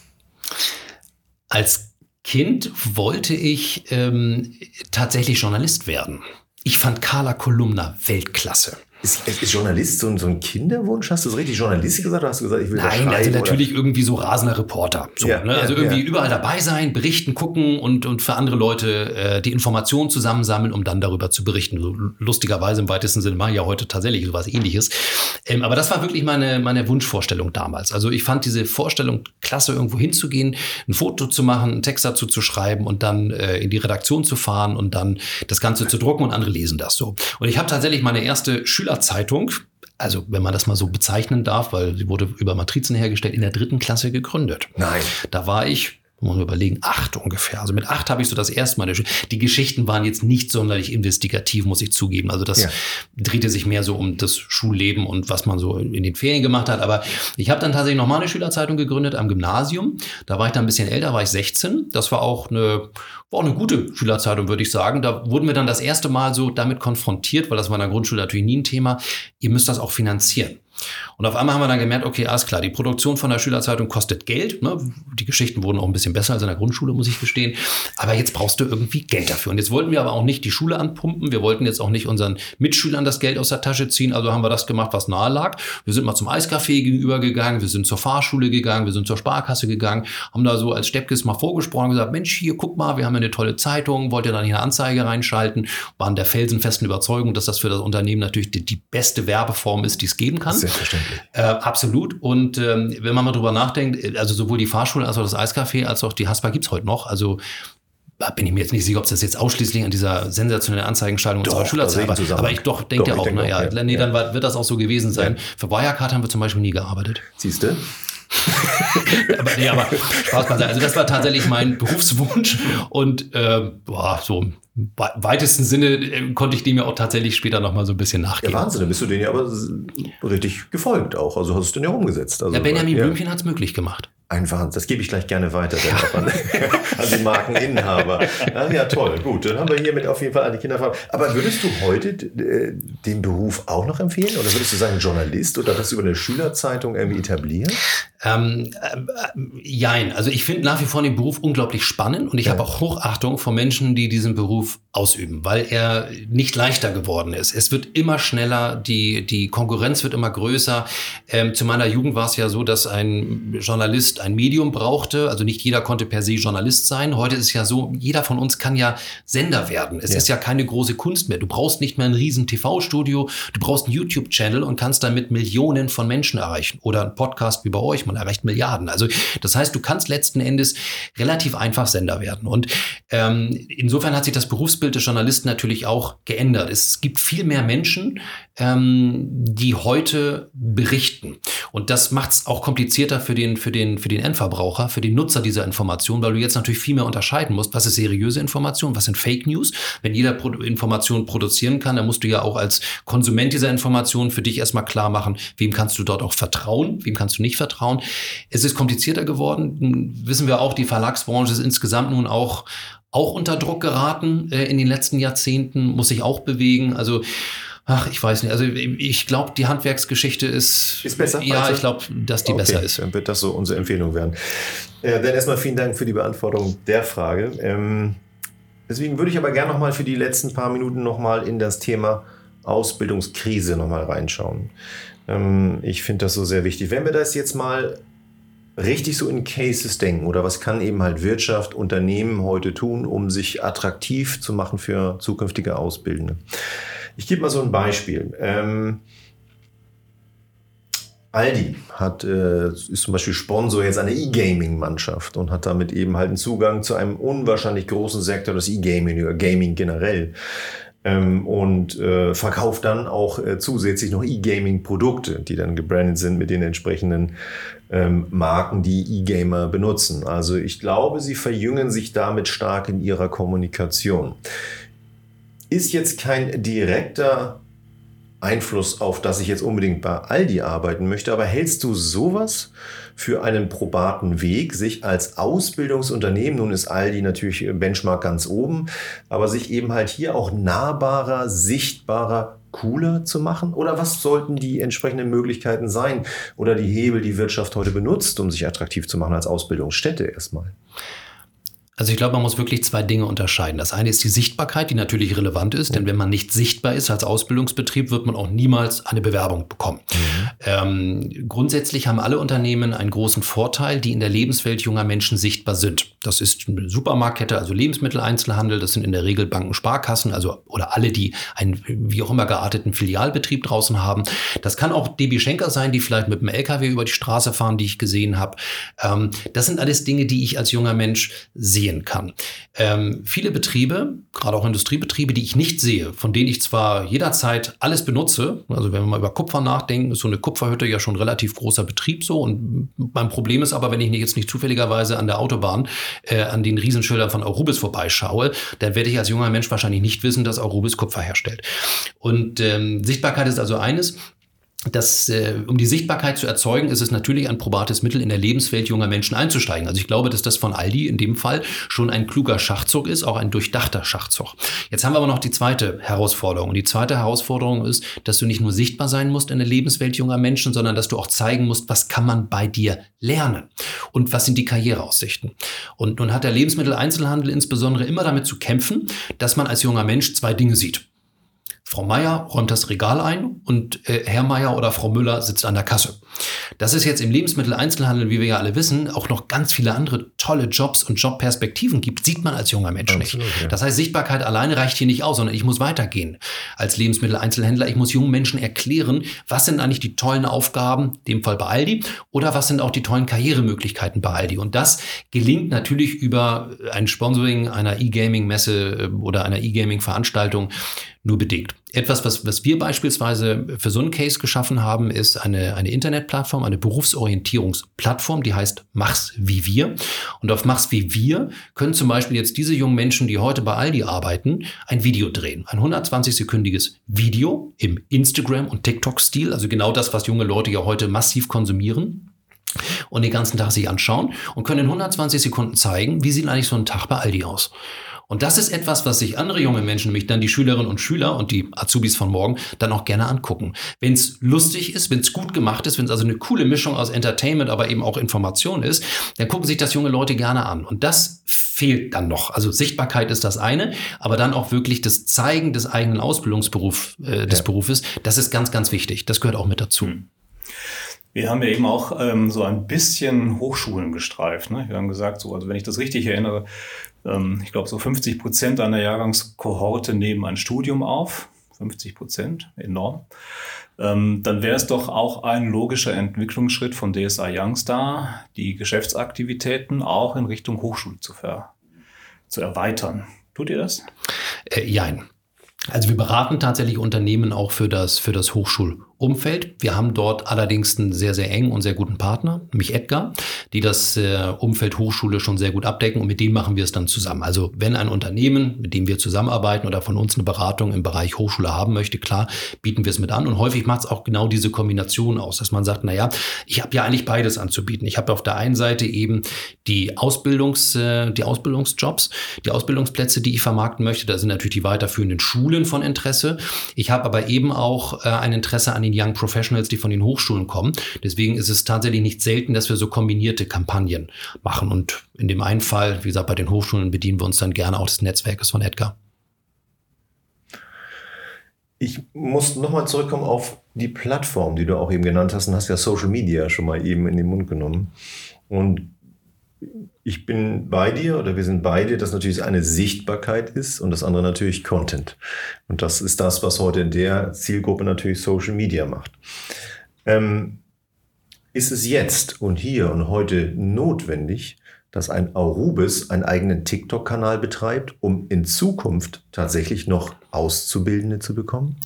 Als Kind wollte ich ähm, tatsächlich Journalist werden. Ich fand Carla Kolumna Weltklasse. Ist, ist Journalist so ein, so ein Kinderwunsch? Hast du es richtig Journalist gesagt oder hast du gesagt, ich will Nein, also natürlich oder? irgendwie so rasender Reporter. So, ja, ne? Also ja, irgendwie ja. überall dabei sein, berichten, gucken und, und für andere Leute äh, die Informationen zusammensammeln, um dann darüber zu berichten. So, lustigerweise im weitesten Sinne mache ich ja heute tatsächlich sowas ähnliches. Ähm, aber das war wirklich meine, meine Wunschvorstellung damals. Also ich fand diese Vorstellung klasse, irgendwo hinzugehen, ein Foto zu machen, einen Text dazu zu schreiben und dann äh, in die Redaktion zu fahren und dann das Ganze zu drucken und andere lesen das so. Und ich habe tatsächlich meine erste Schüler Schülerzeitung, also wenn man das mal so bezeichnen darf, weil sie wurde über Matrizen hergestellt, in der dritten Klasse gegründet. Nein. Da war ich muss man überlegen, acht ungefähr. Also mit acht habe ich so das erste Mal. Die Geschichten waren jetzt nicht sonderlich investigativ, muss ich zugeben. Also das ja. drehte sich mehr so um das Schulleben und was man so in den Ferien gemacht hat. Aber ich habe dann tatsächlich nochmal eine Schülerzeitung gegründet am Gymnasium. Da war ich dann ein bisschen älter, war ich 16. Das war auch eine, war auch eine gute Schülerzeitung, würde ich sagen. Da wurden wir dann das erste Mal so damit konfrontiert, weil das war in der Grundschule natürlich nie ein Thema. Ihr müsst das auch finanzieren. Und auf einmal haben wir dann gemerkt, okay, alles klar, die Produktion von der Schülerzeitung kostet Geld. Ne? Die Geschichten wurden auch ein bisschen besser als in der Grundschule, muss ich gestehen. Aber jetzt brauchst du irgendwie Geld dafür. Und jetzt wollten wir aber auch nicht die Schule anpumpen. Wir wollten jetzt auch nicht unseren Mitschülern das Geld aus der Tasche ziehen. Also haben wir das gemacht, was nahe lag. Wir sind mal zum Eiscafé gegenüber gegangen, wir sind zur Fahrschule gegangen, wir sind zur Sparkasse gegangen, haben da so als Steppkes mal vorgesprochen und gesagt, Mensch, hier, guck mal, wir haben eine tolle Zeitung, wollt ihr da nicht eine Anzeige reinschalten? Waren der felsenfesten Überzeugung, dass das für das Unternehmen natürlich die, die beste Werbeform ist, die es geben kann. Selbstverständlich. Äh, absolut. Und ähm, wenn man mal drüber nachdenkt, also sowohl die Fahrschule als auch das Eiscafé als auch die Haspa gibt's heute noch. Also bin ich mir jetzt nicht sicher, ob das jetzt ausschließlich an dieser sensationellen Anzeigengestaltung unserer Schülerzeit war. Aber ich doch denke doch, auch, naja, ja, nee, dann wird das auch so gewesen sein. Ja. Für Wirecard haben wir zum Beispiel nie gearbeitet. Siehst du? aber, nee, aber Spaß beiseite. Also das war tatsächlich mein Berufswunsch und äh, boah, so weitesten Sinne äh, konnte ich dem ja auch tatsächlich später noch mal so ein bisschen nachgehen. Ja, Wahnsinn, dann bist du denen ja aber richtig gefolgt auch. Also hast du es denn ja umgesetzt. Also, ja, Benjamin ja. Blümchen hat es möglich gemacht. Einfach, das gebe ich gleich gerne weiter an, an, die Markeninhaber. Ja, ja, toll, gut. Dann haben wir hiermit auf jeden Fall an die Kinder. Aber würdest du heute äh, den Beruf auch noch empfehlen? Oder würdest du sagen Journalist oder das über eine Schülerzeitung irgendwie etablieren? Ähm, äh, jein. Also ich finde nach wie vor den Beruf unglaublich spannend und ich ja. habe auch Hochachtung vor Menschen, die diesen Beruf ausüben, weil er nicht leichter geworden ist. Es wird immer schneller, die, die Konkurrenz wird immer größer. Ähm, zu meiner Jugend war es ja so, dass ein Journalist ein Medium brauchte. Also nicht jeder konnte per se Journalist sein. Heute ist es ja so, jeder von uns kann ja Sender werden. Es ja. ist ja keine große Kunst mehr. Du brauchst nicht mehr ein riesen TV-Studio, du brauchst einen YouTube-Channel und kannst damit Millionen von Menschen erreichen. Oder ein Podcast wie bei euch, man erreicht Milliarden. Also das heißt, du kannst letzten Endes relativ einfach Sender werden. Und ähm, insofern hat sich das Berufsbild des Journalisten natürlich auch geändert. Es gibt viel mehr Menschen, ähm, die heute berichten. Und das macht es auch komplizierter für den, für den, für den Endverbraucher, für den Nutzer dieser Information, weil du jetzt natürlich viel mehr unterscheiden musst, was ist seriöse Information, was sind Fake News. Wenn jeder Pro Informationen produzieren kann, dann musst du ja auch als Konsument dieser Informationen für dich erstmal klar machen, wem kannst du dort auch vertrauen, wem kannst du nicht vertrauen. Es ist komplizierter geworden, wissen wir auch, die Verlagsbranche ist insgesamt nun auch auch unter Druck geraten äh, in den letzten Jahrzehnten, muss sich auch bewegen. Also Ach, ich weiß nicht. Also ich glaube, die Handwerksgeschichte ist. Ist besser? Ja, ich glaube, dass die okay, besser ist. Dann wird das so unsere Empfehlung werden. Äh, dann erstmal vielen Dank für die Beantwortung der Frage. Ähm, deswegen würde ich aber gerne nochmal für die letzten paar Minuten nochmal in das Thema Ausbildungskrise nochmal reinschauen. Ähm, ich finde das so sehr wichtig. Wenn wir das jetzt mal richtig so in Cases denken oder was kann eben halt Wirtschaft, Unternehmen heute tun, um sich attraktiv zu machen für zukünftige Ausbildende? Ich gebe mal so ein Beispiel. Ähm, Aldi hat, äh, ist zum Beispiel Sponsor jetzt einer E-Gaming-Mannschaft und hat damit eben halt einen Zugang zu einem unwahrscheinlich großen Sektor des E-Gaming oder Gaming generell. Ähm, und äh, verkauft dann auch äh, zusätzlich noch E-Gaming-Produkte, die dann gebrandet sind mit den entsprechenden ähm, Marken, die E-Gamer benutzen. Also ich glaube, sie verjüngen sich damit stark in ihrer Kommunikation ist jetzt kein direkter Einfluss auf, dass ich jetzt unbedingt bei Aldi arbeiten möchte, aber hältst du sowas für einen probaten Weg, sich als Ausbildungsunternehmen, nun ist Aldi natürlich Benchmark ganz oben, aber sich eben halt hier auch nahbarer, sichtbarer, cooler zu machen? Oder was sollten die entsprechenden Möglichkeiten sein oder die Hebel, die Wirtschaft heute benutzt, um sich attraktiv zu machen als Ausbildungsstätte erstmal? Also ich glaube, man muss wirklich zwei Dinge unterscheiden. Das eine ist die Sichtbarkeit, die natürlich relevant ist, denn wenn man nicht sichtbar ist als Ausbildungsbetrieb, wird man auch niemals eine Bewerbung bekommen. Mhm. Ähm, grundsätzlich haben alle Unternehmen einen großen Vorteil, die in der Lebenswelt junger Menschen sichtbar sind. Das ist eine Supermarktkette, also Lebensmitteleinzelhandel, das sind in der Regel Banken, Sparkassen, also oder alle, die einen wie auch immer gearteten Filialbetrieb draußen haben. Das kann auch DB Schenker sein, die vielleicht mit dem LKW über die Straße fahren, die ich gesehen habe. Ähm, das sind alles Dinge, die ich als junger Mensch sehe sehen kann. Ähm, viele Betriebe, gerade auch Industriebetriebe, die ich nicht sehe, von denen ich zwar jederzeit alles benutze, also wenn wir mal über Kupfer nachdenken, ist so eine Kupferhütte ja schon ein relativ großer Betrieb so. Und mein Problem ist aber, wenn ich jetzt nicht zufälligerweise an der Autobahn äh, an den Riesenschildern von Arubis vorbeischaue, dann werde ich als junger Mensch wahrscheinlich nicht wissen, dass Arubis Kupfer herstellt. Und ähm, Sichtbarkeit ist also eines. Das, äh, um die Sichtbarkeit zu erzeugen, ist es natürlich ein probates Mittel, in der Lebenswelt junger Menschen einzusteigen. Also ich glaube, dass das von Aldi in dem Fall schon ein kluger Schachzug ist, auch ein durchdachter Schachzug. Jetzt haben wir aber noch die zweite Herausforderung. Und die zweite Herausforderung ist, dass du nicht nur sichtbar sein musst in der Lebenswelt junger Menschen, sondern dass du auch zeigen musst, was kann man bei dir lernen und was sind die Karriereaussichten. Und nun hat der Lebensmitteleinzelhandel insbesondere immer damit zu kämpfen, dass man als junger Mensch zwei Dinge sieht. Frau Meier räumt das Regal ein und äh, Herr Meier oder Frau Müller sitzt an der Kasse. Das ist jetzt im Lebensmitteleinzelhandel, wie wir ja alle wissen, auch noch ganz viele andere tolle Jobs und Jobperspektiven gibt, sieht man als junger Mensch Absolut, nicht. Ja. Das heißt, Sichtbarkeit alleine reicht hier nicht aus, sondern ich muss weitergehen. Als Lebensmitteleinzelhändler, ich muss jungen Menschen erklären, was sind eigentlich die tollen Aufgaben, in dem Fall bei Aldi, oder was sind auch die tollen Karrieremöglichkeiten bei Aldi. Und das gelingt natürlich über ein Sponsoring einer E-Gaming-Messe äh, oder einer E-Gaming-Veranstaltung nur bedingt. Etwas, was, was wir beispielsweise für so einen Case geschaffen haben, ist eine, eine Internetplattform, eine Berufsorientierungsplattform, die heißt Mach's wie wir. Und auf Mach's wie wir können zum Beispiel jetzt diese jungen Menschen, die heute bei Aldi arbeiten, ein Video drehen. Ein 120-sekündiges Video im Instagram- und TikTok-Stil, also genau das, was junge Leute ja heute massiv konsumieren und den ganzen Tag sich anschauen und können in 120 Sekunden zeigen, wie sieht eigentlich so ein Tag bei Aldi aus. Und das ist etwas, was sich andere junge Menschen, nämlich dann die Schülerinnen und Schüler und die Azubis von morgen, dann auch gerne angucken. Wenn es lustig ist, wenn es gut gemacht ist, wenn es also eine coole Mischung aus Entertainment, aber eben auch Information ist, dann gucken sich das junge Leute gerne an. Und das fehlt dann noch. Also Sichtbarkeit ist das eine, aber dann auch wirklich das Zeigen des eigenen Ausbildungsberufs, äh, des ja. Berufes, das ist ganz, ganz wichtig. Das gehört auch mit dazu. Hm. Wir haben ja eben auch ähm, so ein bisschen Hochschulen gestreift. Ne? Wir haben gesagt, so, also wenn ich das richtig erinnere, ähm, ich glaube, so 50 Prozent einer Jahrgangskohorte nehmen ein Studium auf. 50 Prozent, enorm. Ähm, dann wäre es doch auch ein logischer Entwicklungsschritt von DSA Youngstar, die Geschäftsaktivitäten auch in Richtung Hochschule zu, ver zu erweitern. Tut ihr das? Äh, jein. Also wir beraten tatsächlich Unternehmen auch für das, für das Hochschul- Umfeld. Wir haben dort allerdings einen sehr, sehr engen und sehr guten Partner, nämlich Edgar, die das äh, Umfeld Hochschule schon sehr gut abdecken und mit dem machen wir es dann zusammen. Also wenn ein Unternehmen, mit dem wir zusammenarbeiten oder von uns eine Beratung im Bereich Hochschule haben möchte, klar, bieten wir es mit an und häufig macht es auch genau diese Kombination aus, dass man sagt, na ja, ich habe ja eigentlich beides anzubieten. Ich habe auf der einen Seite eben die Ausbildungs, äh, die Ausbildungsjobs, die Ausbildungsplätze, die ich vermarkten möchte. Da sind natürlich die weiterführenden Schulen von Interesse. Ich habe aber eben auch äh, ein Interesse an den Young Professionals, die von den Hochschulen kommen. Deswegen ist es tatsächlich nicht selten, dass wir so kombinierte Kampagnen machen. Und in dem einen Fall, wie gesagt, bei den Hochschulen bedienen wir uns dann gerne auch des Netzwerkes von Edgar. Ich muss nochmal zurückkommen auf die Plattform, die du auch eben genannt hast und hast ja Social Media schon mal eben in den Mund genommen. Und ich bin bei dir oder wir sind bei dir, dass natürlich eine Sichtbarkeit ist und das andere natürlich Content. Und das ist das, was heute in der Zielgruppe natürlich Social Media macht. Ähm, ist es jetzt und hier und heute notwendig, dass ein Arubis einen eigenen TikTok-Kanal betreibt, um in Zukunft tatsächlich noch Auszubildende zu bekommen?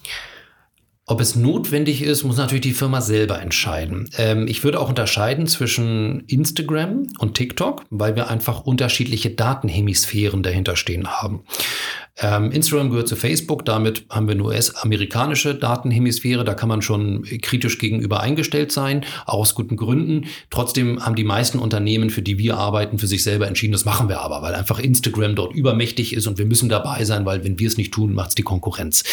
Ob es notwendig ist, muss natürlich die Firma selber entscheiden. Ähm, ich würde auch unterscheiden zwischen Instagram und TikTok, weil wir einfach unterschiedliche Datenhemisphären dahinter stehen haben. Ähm, Instagram gehört zu Facebook, damit haben wir eine US-amerikanische Datenhemisphäre, da kann man schon kritisch gegenüber eingestellt sein, auch aus guten Gründen. Trotzdem haben die meisten Unternehmen, für die wir arbeiten, für sich selber entschieden, das machen wir aber, weil einfach Instagram dort übermächtig ist und wir müssen dabei sein, weil wenn wir es nicht tun, macht es die Konkurrenz.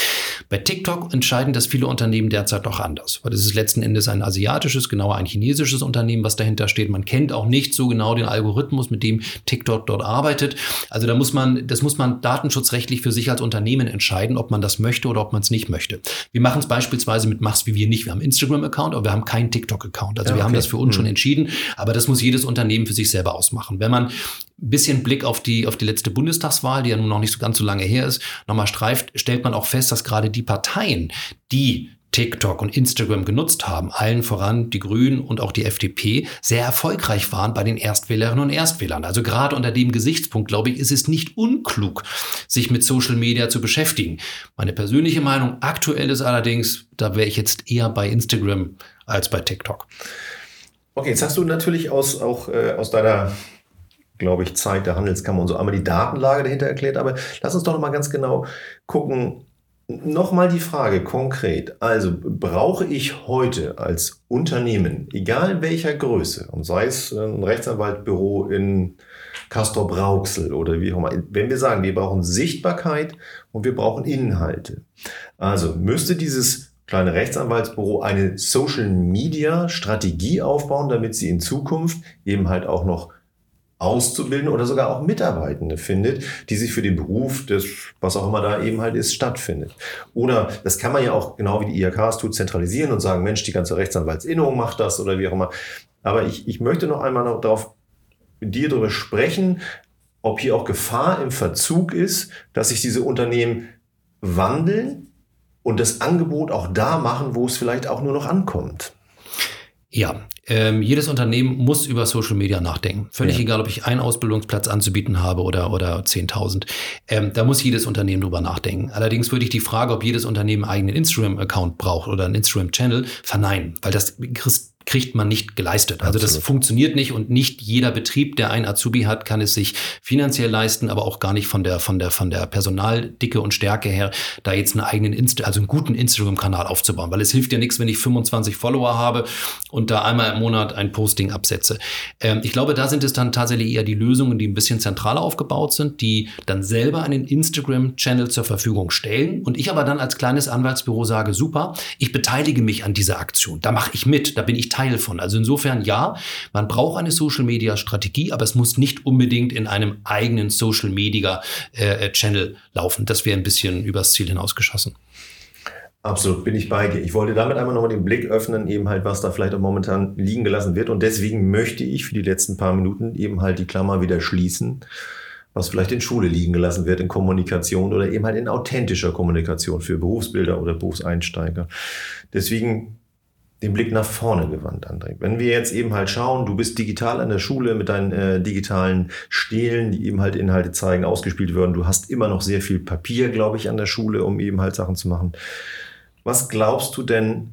Bei TikTok entscheiden das viele Unternehmen derzeit auch anders, weil es ist letzten Endes ein asiatisches, genauer ein chinesisches Unternehmen, was dahinter steht. Man kennt auch nicht so genau den Algorithmus, mit dem TikTok dort arbeitet. Also da muss man, das muss man datenschutzrechtlich tatsächlich für sich als Unternehmen entscheiden, ob man das möchte oder ob man es nicht möchte. Wir machen es beispielsweise mit Mach's wie wir nicht. Wir haben einen Instagram-Account, aber wir haben keinen TikTok-Account. Also ja, wir haben das für uns mhm. schon entschieden, aber das muss jedes Unternehmen für sich selber ausmachen. Wenn man ein bisschen Blick auf die, auf die letzte Bundestagswahl, die ja nun noch nicht so ganz so lange her ist, nochmal streift, stellt man auch fest, dass gerade die Parteien, die TikTok und Instagram genutzt haben, allen voran die Grünen und auch die FDP, sehr erfolgreich waren bei den Erstwählerinnen und Erstwählern. Also gerade unter dem Gesichtspunkt, glaube ich, ist es nicht unklug, sich mit Social Media zu beschäftigen. Meine persönliche Meinung aktuell ist allerdings, da wäre ich jetzt eher bei Instagram als bei TikTok. Okay, jetzt hast du natürlich aus, auch äh, aus deiner glaube ich, Zeit der Handelskammer und so einmal die Datenlage dahinter erklärt. Aber lass uns doch noch mal ganz genau gucken, Nochmal die Frage konkret. Also brauche ich heute als Unternehmen, egal welcher Größe, und sei es ein Rechtsanwaltbüro in Castor Brauxel oder wie auch immer, wenn wir sagen, wir brauchen Sichtbarkeit und wir brauchen Inhalte. Also müsste dieses kleine Rechtsanwaltsbüro eine Social Media Strategie aufbauen, damit sie in Zukunft eben halt auch noch Auszubildende oder sogar auch Mitarbeitende findet, die sich für den Beruf des, was auch immer da eben halt ist, stattfindet. Oder das kann man ja auch genau wie die IHK es tut, zentralisieren und sagen, Mensch, die ganze Rechtsanwaltsinnung macht das oder wie auch immer. Aber ich, ich möchte noch einmal noch darauf mit dir darüber sprechen, ob hier auch Gefahr im Verzug ist, dass sich diese Unternehmen wandeln und das Angebot auch da machen, wo es vielleicht auch nur noch ankommt. Ja, ähm, jedes Unternehmen muss über Social Media nachdenken. Völlig ja. egal, ob ich einen Ausbildungsplatz anzubieten habe oder, oder 10.000. Ähm, da muss jedes Unternehmen drüber nachdenken. Allerdings würde ich die Frage, ob jedes Unternehmen einen eigenen Instagram-Account braucht oder einen Instagram-Channel, verneinen, weil das kriegt man nicht geleistet. Also Absolut. das funktioniert nicht und nicht jeder Betrieb, der ein Azubi hat, kann es sich finanziell leisten, aber auch gar nicht von der von der von der Personaldicke und Stärke her, da jetzt einen eigenen Insta also einen guten Instagram-Kanal aufzubauen, weil es hilft ja nichts, wenn ich 25 Follower habe und da einmal im Monat ein Posting absetze. Ähm, ich glaube, da sind es dann tatsächlich eher die Lösungen, die ein bisschen zentraler aufgebaut sind, die dann selber einen Instagram-Channel zur Verfügung stellen und ich aber dann als kleines Anwaltsbüro sage, super, ich beteilige mich an dieser Aktion, da mache ich mit, da bin ich Teil von. Also insofern ja, man braucht eine Social Media Strategie, aber es muss nicht unbedingt in einem eigenen Social Media äh, Channel laufen. Das wäre ein bisschen übers Ziel hinausgeschossen. Absolut, bin ich bei dir. Ich wollte damit einmal nochmal den Blick öffnen, eben halt, was da vielleicht auch momentan liegen gelassen wird. Und deswegen möchte ich für die letzten paar Minuten eben halt die Klammer wieder schließen, was vielleicht in Schule liegen gelassen wird, in Kommunikation oder eben halt in authentischer Kommunikation für Berufsbilder oder Berufseinsteiger. Deswegen den Blick nach vorne gewandt, André. Wenn wir jetzt eben halt schauen, du bist digital an der Schule mit deinen äh, digitalen Stelen, die eben halt Inhalte zeigen, ausgespielt werden. Du hast immer noch sehr viel Papier, glaube ich, an der Schule, um eben halt Sachen zu machen. Was glaubst du denn,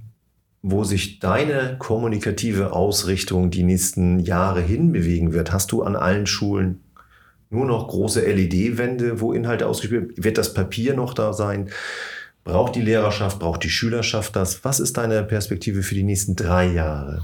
wo sich deine kommunikative Ausrichtung die nächsten Jahre hinbewegen wird? Hast du an allen Schulen nur noch große LED-Wände, wo Inhalte ausgespielt werden? Wird das Papier noch da sein? Braucht die Lehrerschaft, braucht die Schülerschaft das? Was ist deine Perspektive für die nächsten drei Jahre?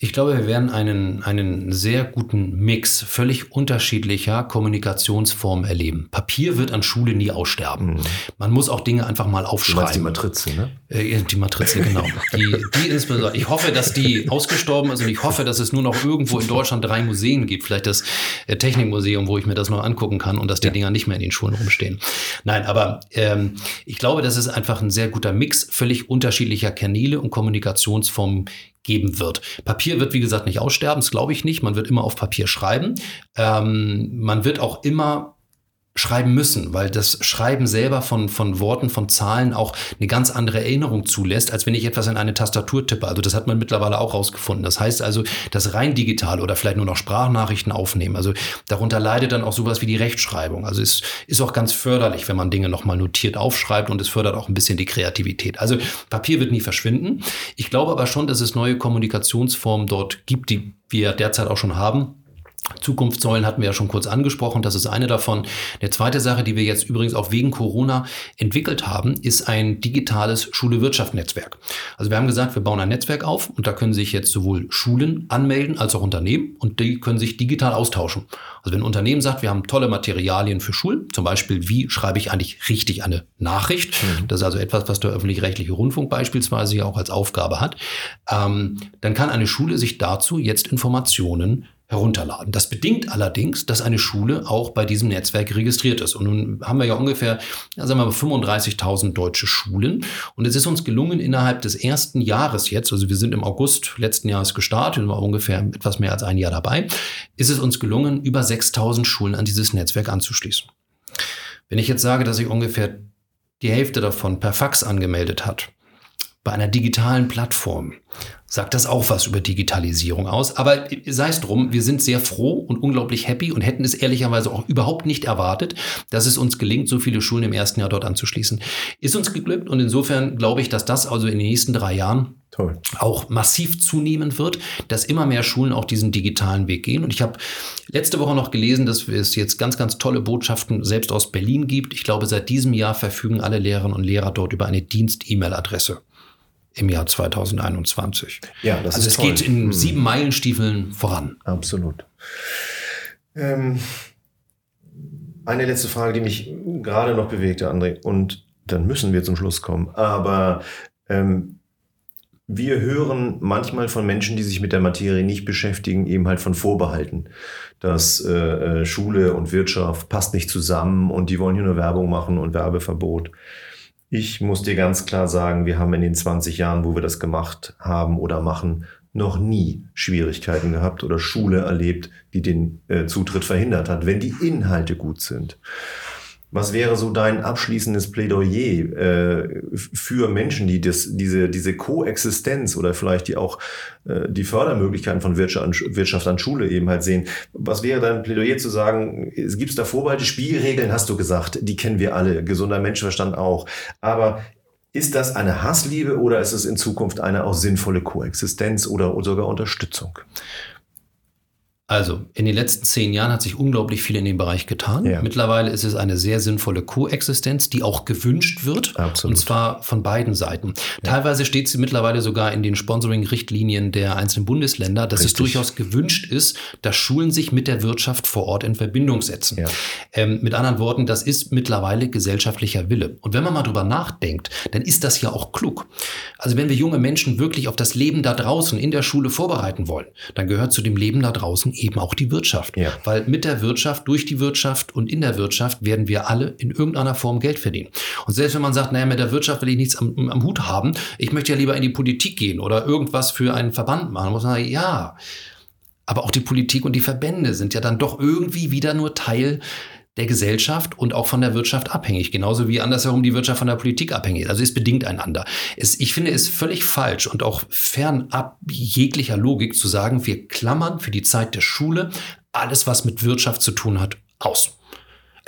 Ich glaube, wir werden einen, einen sehr guten Mix völlig unterschiedlicher Kommunikationsformen erleben. Papier wird an Schule nie aussterben. Mhm. Man muss auch Dinge einfach mal aufschreiben. die Matrize, ne? Äh, die Matrize, genau. die, die insbesondere. Ich hoffe, dass die ausgestorben ist und ich hoffe, dass es nur noch irgendwo in Deutschland drei Museen gibt. Vielleicht das äh, Technikmuseum, wo ich mir das noch angucken kann und dass die ja. Dinger nicht mehr in den Schulen rumstehen. Nein, aber ähm, ich glaube, das ist einfach ein sehr guter Mix völlig unterschiedlicher Kanäle und Kommunikationsformen geben wird. Papier wird, wie gesagt, nicht aussterben, das glaube ich nicht. Man wird immer auf Papier schreiben. Ähm, man wird auch immer schreiben müssen, weil das Schreiben selber von, von Worten, von Zahlen auch eine ganz andere Erinnerung zulässt, als wenn ich etwas in eine Tastatur tippe. Also das hat man mittlerweile auch rausgefunden. Das heißt also, das rein digital oder vielleicht nur noch Sprachnachrichten aufnehmen. Also darunter leidet dann auch sowas wie die Rechtschreibung. Also es ist auch ganz förderlich, wenn man Dinge nochmal notiert aufschreibt und es fördert auch ein bisschen die Kreativität. Also Papier wird nie verschwinden. Ich glaube aber schon, dass es neue Kommunikationsformen dort gibt, die wir derzeit auch schon haben Zukunftssäulen hatten wir ja schon kurz angesprochen, das ist eine davon. Eine zweite Sache, die wir jetzt übrigens auch wegen Corona entwickelt haben, ist ein digitales Schule-Wirtschaft-Netzwerk. Also wir haben gesagt, wir bauen ein Netzwerk auf und da können sich jetzt sowohl Schulen anmelden als auch Unternehmen und die können sich digital austauschen. Also wenn ein Unternehmen sagt, wir haben tolle Materialien für Schulen, zum Beispiel, wie schreibe ich eigentlich richtig eine Nachricht? Mhm. Das ist also etwas, was der öffentlich-rechtliche Rundfunk beispielsweise ja auch als Aufgabe hat. Ähm, dann kann eine Schule sich dazu jetzt Informationen herunterladen. Das bedingt allerdings, dass eine Schule auch bei diesem Netzwerk registriert ist. Und nun haben wir ja ungefähr, sagen wir mal, 35.000 deutsche Schulen. Und es ist uns gelungen, innerhalb des ersten Jahres jetzt, also wir sind im August letzten Jahres gestartet, und waren ungefähr etwas mehr als ein Jahr dabei, ist es uns gelungen, über 6.000 Schulen an dieses Netzwerk anzuschließen. Wenn ich jetzt sage, dass sich ungefähr die Hälfte davon per Fax angemeldet hat, bei einer digitalen Plattform sagt das auch was über Digitalisierung aus. Aber sei es drum, wir sind sehr froh und unglaublich happy und hätten es ehrlicherweise auch überhaupt nicht erwartet, dass es uns gelingt, so viele Schulen im ersten Jahr dort anzuschließen. Ist uns geglückt und insofern glaube ich, dass das also in den nächsten drei Jahren Toll. auch massiv zunehmen wird, dass immer mehr Schulen auch diesen digitalen Weg gehen. Und ich habe letzte Woche noch gelesen, dass es jetzt ganz, ganz tolle Botschaften selbst aus Berlin gibt. Ich glaube, seit diesem Jahr verfügen alle Lehrerinnen und Lehrer dort über eine Dienst-E-Mail-Adresse im Jahr 2021. Ja, das also ist es toll. geht in hm. sieben Meilenstiefeln voran. Absolut. Ähm, eine letzte Frage, die mich gerade noch bewegte, André, und dann müssen wir zum Schluss kommen. Aber ähm, wir hören manchmal von Menschen, die sich mit der Materie nicht beschäftigen, eben halt von Vorbehalten, dass äh, äh Schule und Wirtschaft passt nicht zusammen und die wollen hier nur Werbung machen und Werbeverbot. Ich muss dir ganz klar sagen, wir haben in den 20 Jahren, wo wir das gemacht haben oder machen, noch nie Schwierigkeiten gehabt oder Schule erlebt, die den äh, Zutritt verhindert hat, wenn die Inhalte gut sind. Was wäre so dein abschließendes Plädoyer äh, für Menschen, die das, diese, diese Koexistenz oder vielleicht die auch äh, die Fördermöglichkeiten von Wirtschaft an, Wirtschaft an Schule eben halt sehen? Was wäre dein Plädoyer zu sagen, es gibt da Vorbehalte, Spielregeln, hast du gesagt, die kennen wir alle, gesunder Menschenverstand auch. Aber ist das eine Hassliebe oder ist es in Zukunft eine auch sinnvolle Koexistenz oder sogar Unterstützung? Also, in den letzten zehn Jahren hat sich unglaublich viel in dem Bereich getan. Ja. Mittlerweile ist es eine sehr sinnvolle Koexistenz, die auch gewünscht wird. Absolut. Und zwar von beiden Seiten. Ja. Teilweise steht sie mittlerweile sogar in den Sponsoring-Richtlinien der einzelnen Bundesländer, dass Richtig. es durchaus gewünscht ist, dass Schulen sich mit der Wirtschaft vor Ort in Verbindung setzen. Ja. Ähm, mit anderen Worten, das ist mittlerweile gesellschaftlicher Wille. Und wenn man mal drüber nachdenkt, dann ist das ja auch klug. Also, wenn wir junge Menschen wirklich auf das Leben da draußen in der Schule vorbereiten wollen, dann gehört zu dem Leben da draußen eben auch die Wirtschaft. Ja. Weil mit der Wirtschaft, durch die Wirtschaft und in der Wirtschaft werden wir alle in irgendeiner Form Geld verdienen. Und selbst wenn man sagt, naja, mit der Wirtschaft will ich nichts am, am Hut haben, ich möchte ja lieber in die Politik gehen oder irgendwas für einen Verband machen, muss man sagen, ja. Aber auch die Politik und die Verbände sind ja dann doch irgendwie wieder nur Teil der Gesellschaft und auch von der Wirtschaft abhängig, genauso wie andersherum die Wirtschaft von der Politik abhängig ist. Also es bedingt einander. Es, ich finde es völlig falsch und auch fernab jeglicher Logik zu sagen, wir klammern für die Zeit der Schule alles, was mit Wirtschaft zu tun hat, aus.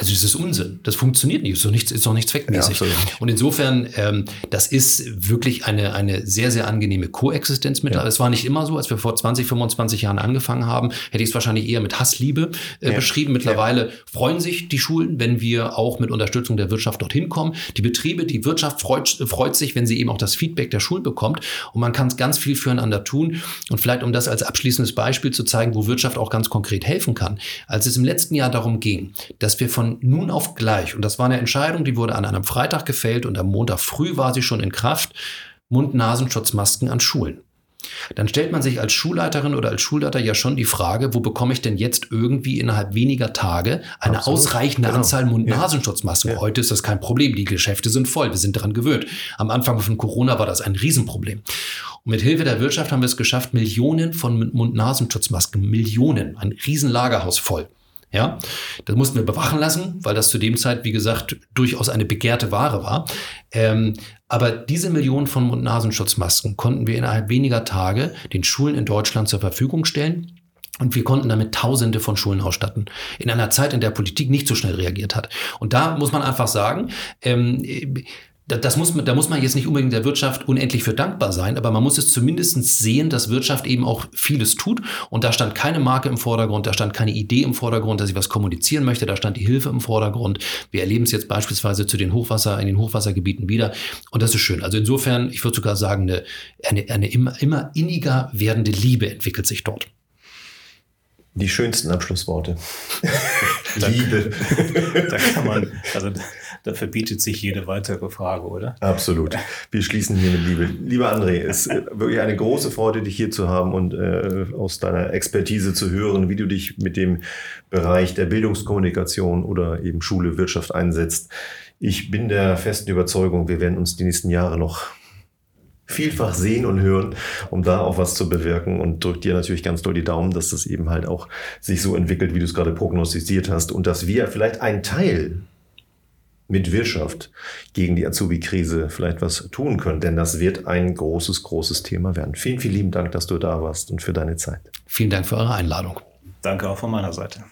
Also das ist Unsinn. Das funktioniert nicht. Ist doch nichts, ist doch nicht zweckmäßig. Ja, und insofern, ähm, das ist wirklich eine, eine sehr, sehr angenehme Koexistenz mit. Ja. Es war nicht immer so, als wir vor 20, 25 Jahren angefangen haben, hätte ich es wahrscheinlich eher mit Hassliebe äh, ja. beschrieben. Mittlerweile freuen sich die Schulen, wenn wir auch mit Unterstützung der Wirtschaft dorthin kommen. Die Betriebe, die Wirtschaft freut, freut sich, wenn sie eben auch das Feedback der Schulen bekommt. Und man kann ganz viel füreinander tun. Und vielleicht, um das als abschließendes Beispiel zu zeigen, wo Wirtschaft auch ganz konkret helfen kann. Als es im letzten Jahr darum ging, dass wir von nun auf gleich, und das war eine Entscheidung, die wurde an einem Freitag gefällt und am Montag früh war sie schon in Kraft, Mund-Nasenschutzmasken an Schulen. Dann stellt man sich als Schulleiterin oder als Schulleiter ja schon die Frage, wo bekomme ich denn jetzt irgendwie innerhalb weniger Tage eine Absolut. ausreichende genau. Anzahl Mund-Nasenschutzmasken? Ja. Heute ist das kein Problem. Die Geschäfte sind voll. Wir sind daran gewöhnt. Am Anfang von Corona war das ein Riesenproblem. Und mit Hilfe der Wirtschaft haben wir es geschafft, Millionen von Mund-Nasenschutzmasken, Millionen, ein Riesenlagerhaus voll ja, das mussten wir bewachen lassen, weil das zu dem Zeit, wie gesagt, durchaus eine begehrte Ware war. Ähm, aber diese Millionen von Mund-Nasenschutzmasken konnten wir innerhalb weniger Tage den Schulen in Deutschland zur Verfügung stellen. Und wir konnten damit Tausende von Schulen ausstatten. In einer Zeit, in der Politik nicht so schnell reagiert hat. Und da muss man einfach sagen, ähm, das muss, da muss man jetzt nicht unbedingt der Wirtschaft unendlich für dankbar sein, aber man muss es zumindest sehen, dass Wirtschaft eben auch vieles tut. Und da stand keine Marke im Vordergrund, da stand keine Idee im Vordergrund, dass ich was kommunizieren möchte, da stand die Hilfe im Vordergrund. Wir erleben es jetzt beispielsweise zu den Hochwasser, in den Hochwassergebieten wieder. Und das ist schön. Also insofern, ich würde sogar sagen, eine, eine, eine immer, immer inniger werdende Liebe entwickelt sich dort. Die schönsten Abschlussworte. Liebe. da kann man, also da verbietet sich jede weitere Frage, oder? Absolut. Wir schließen hier mit Liebe. Lieber André, es ist wirklich eine große Freude, dich hier zu haben und äh, aus deiner Expertise zu hören, wie du dich mit dem Bereich der Bildungskommunikation oder eben Schule, Wirtschaft einsetzt. Ich bin der festen Überzeugung, wir werden uns die nächsten Jahre noch vielfach sehen und hören, um da auch was zu bewirken und drückt dir natürlich ganz doll die Daumen, dass das eben halt auch sich so entwickelt, wie du es gerade prognostiziert hast und dass wir vielleicht ein Teil mit Wirtschaft gegen die Azubi-Krise vielleicht was tun können. Denn das wird ein großes, großes Thema werden. Vielen, vielen lieben Dank, dass du da warst und für deine Zeit. Vielen Dank für eure Einladung. Danke auch von meiner Seite.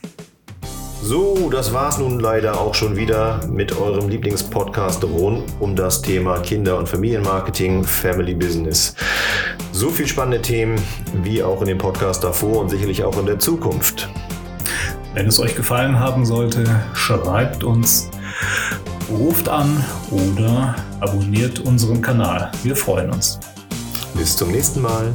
So, das war's nun leider auch schon wieder mit eurem Lieblingspodcast rund um das Thema Kinder- und Familienmarketing, Family Business. So viel spannende Themen wie auch in dem Podcast davor und sicherlich auch in der Zukunft. Wenn es euch gefallen haben sollte, schreibt uns, ruft an oder abonniert unseren Kanal. Wir freuen uns. Bis zum nächsten Mal.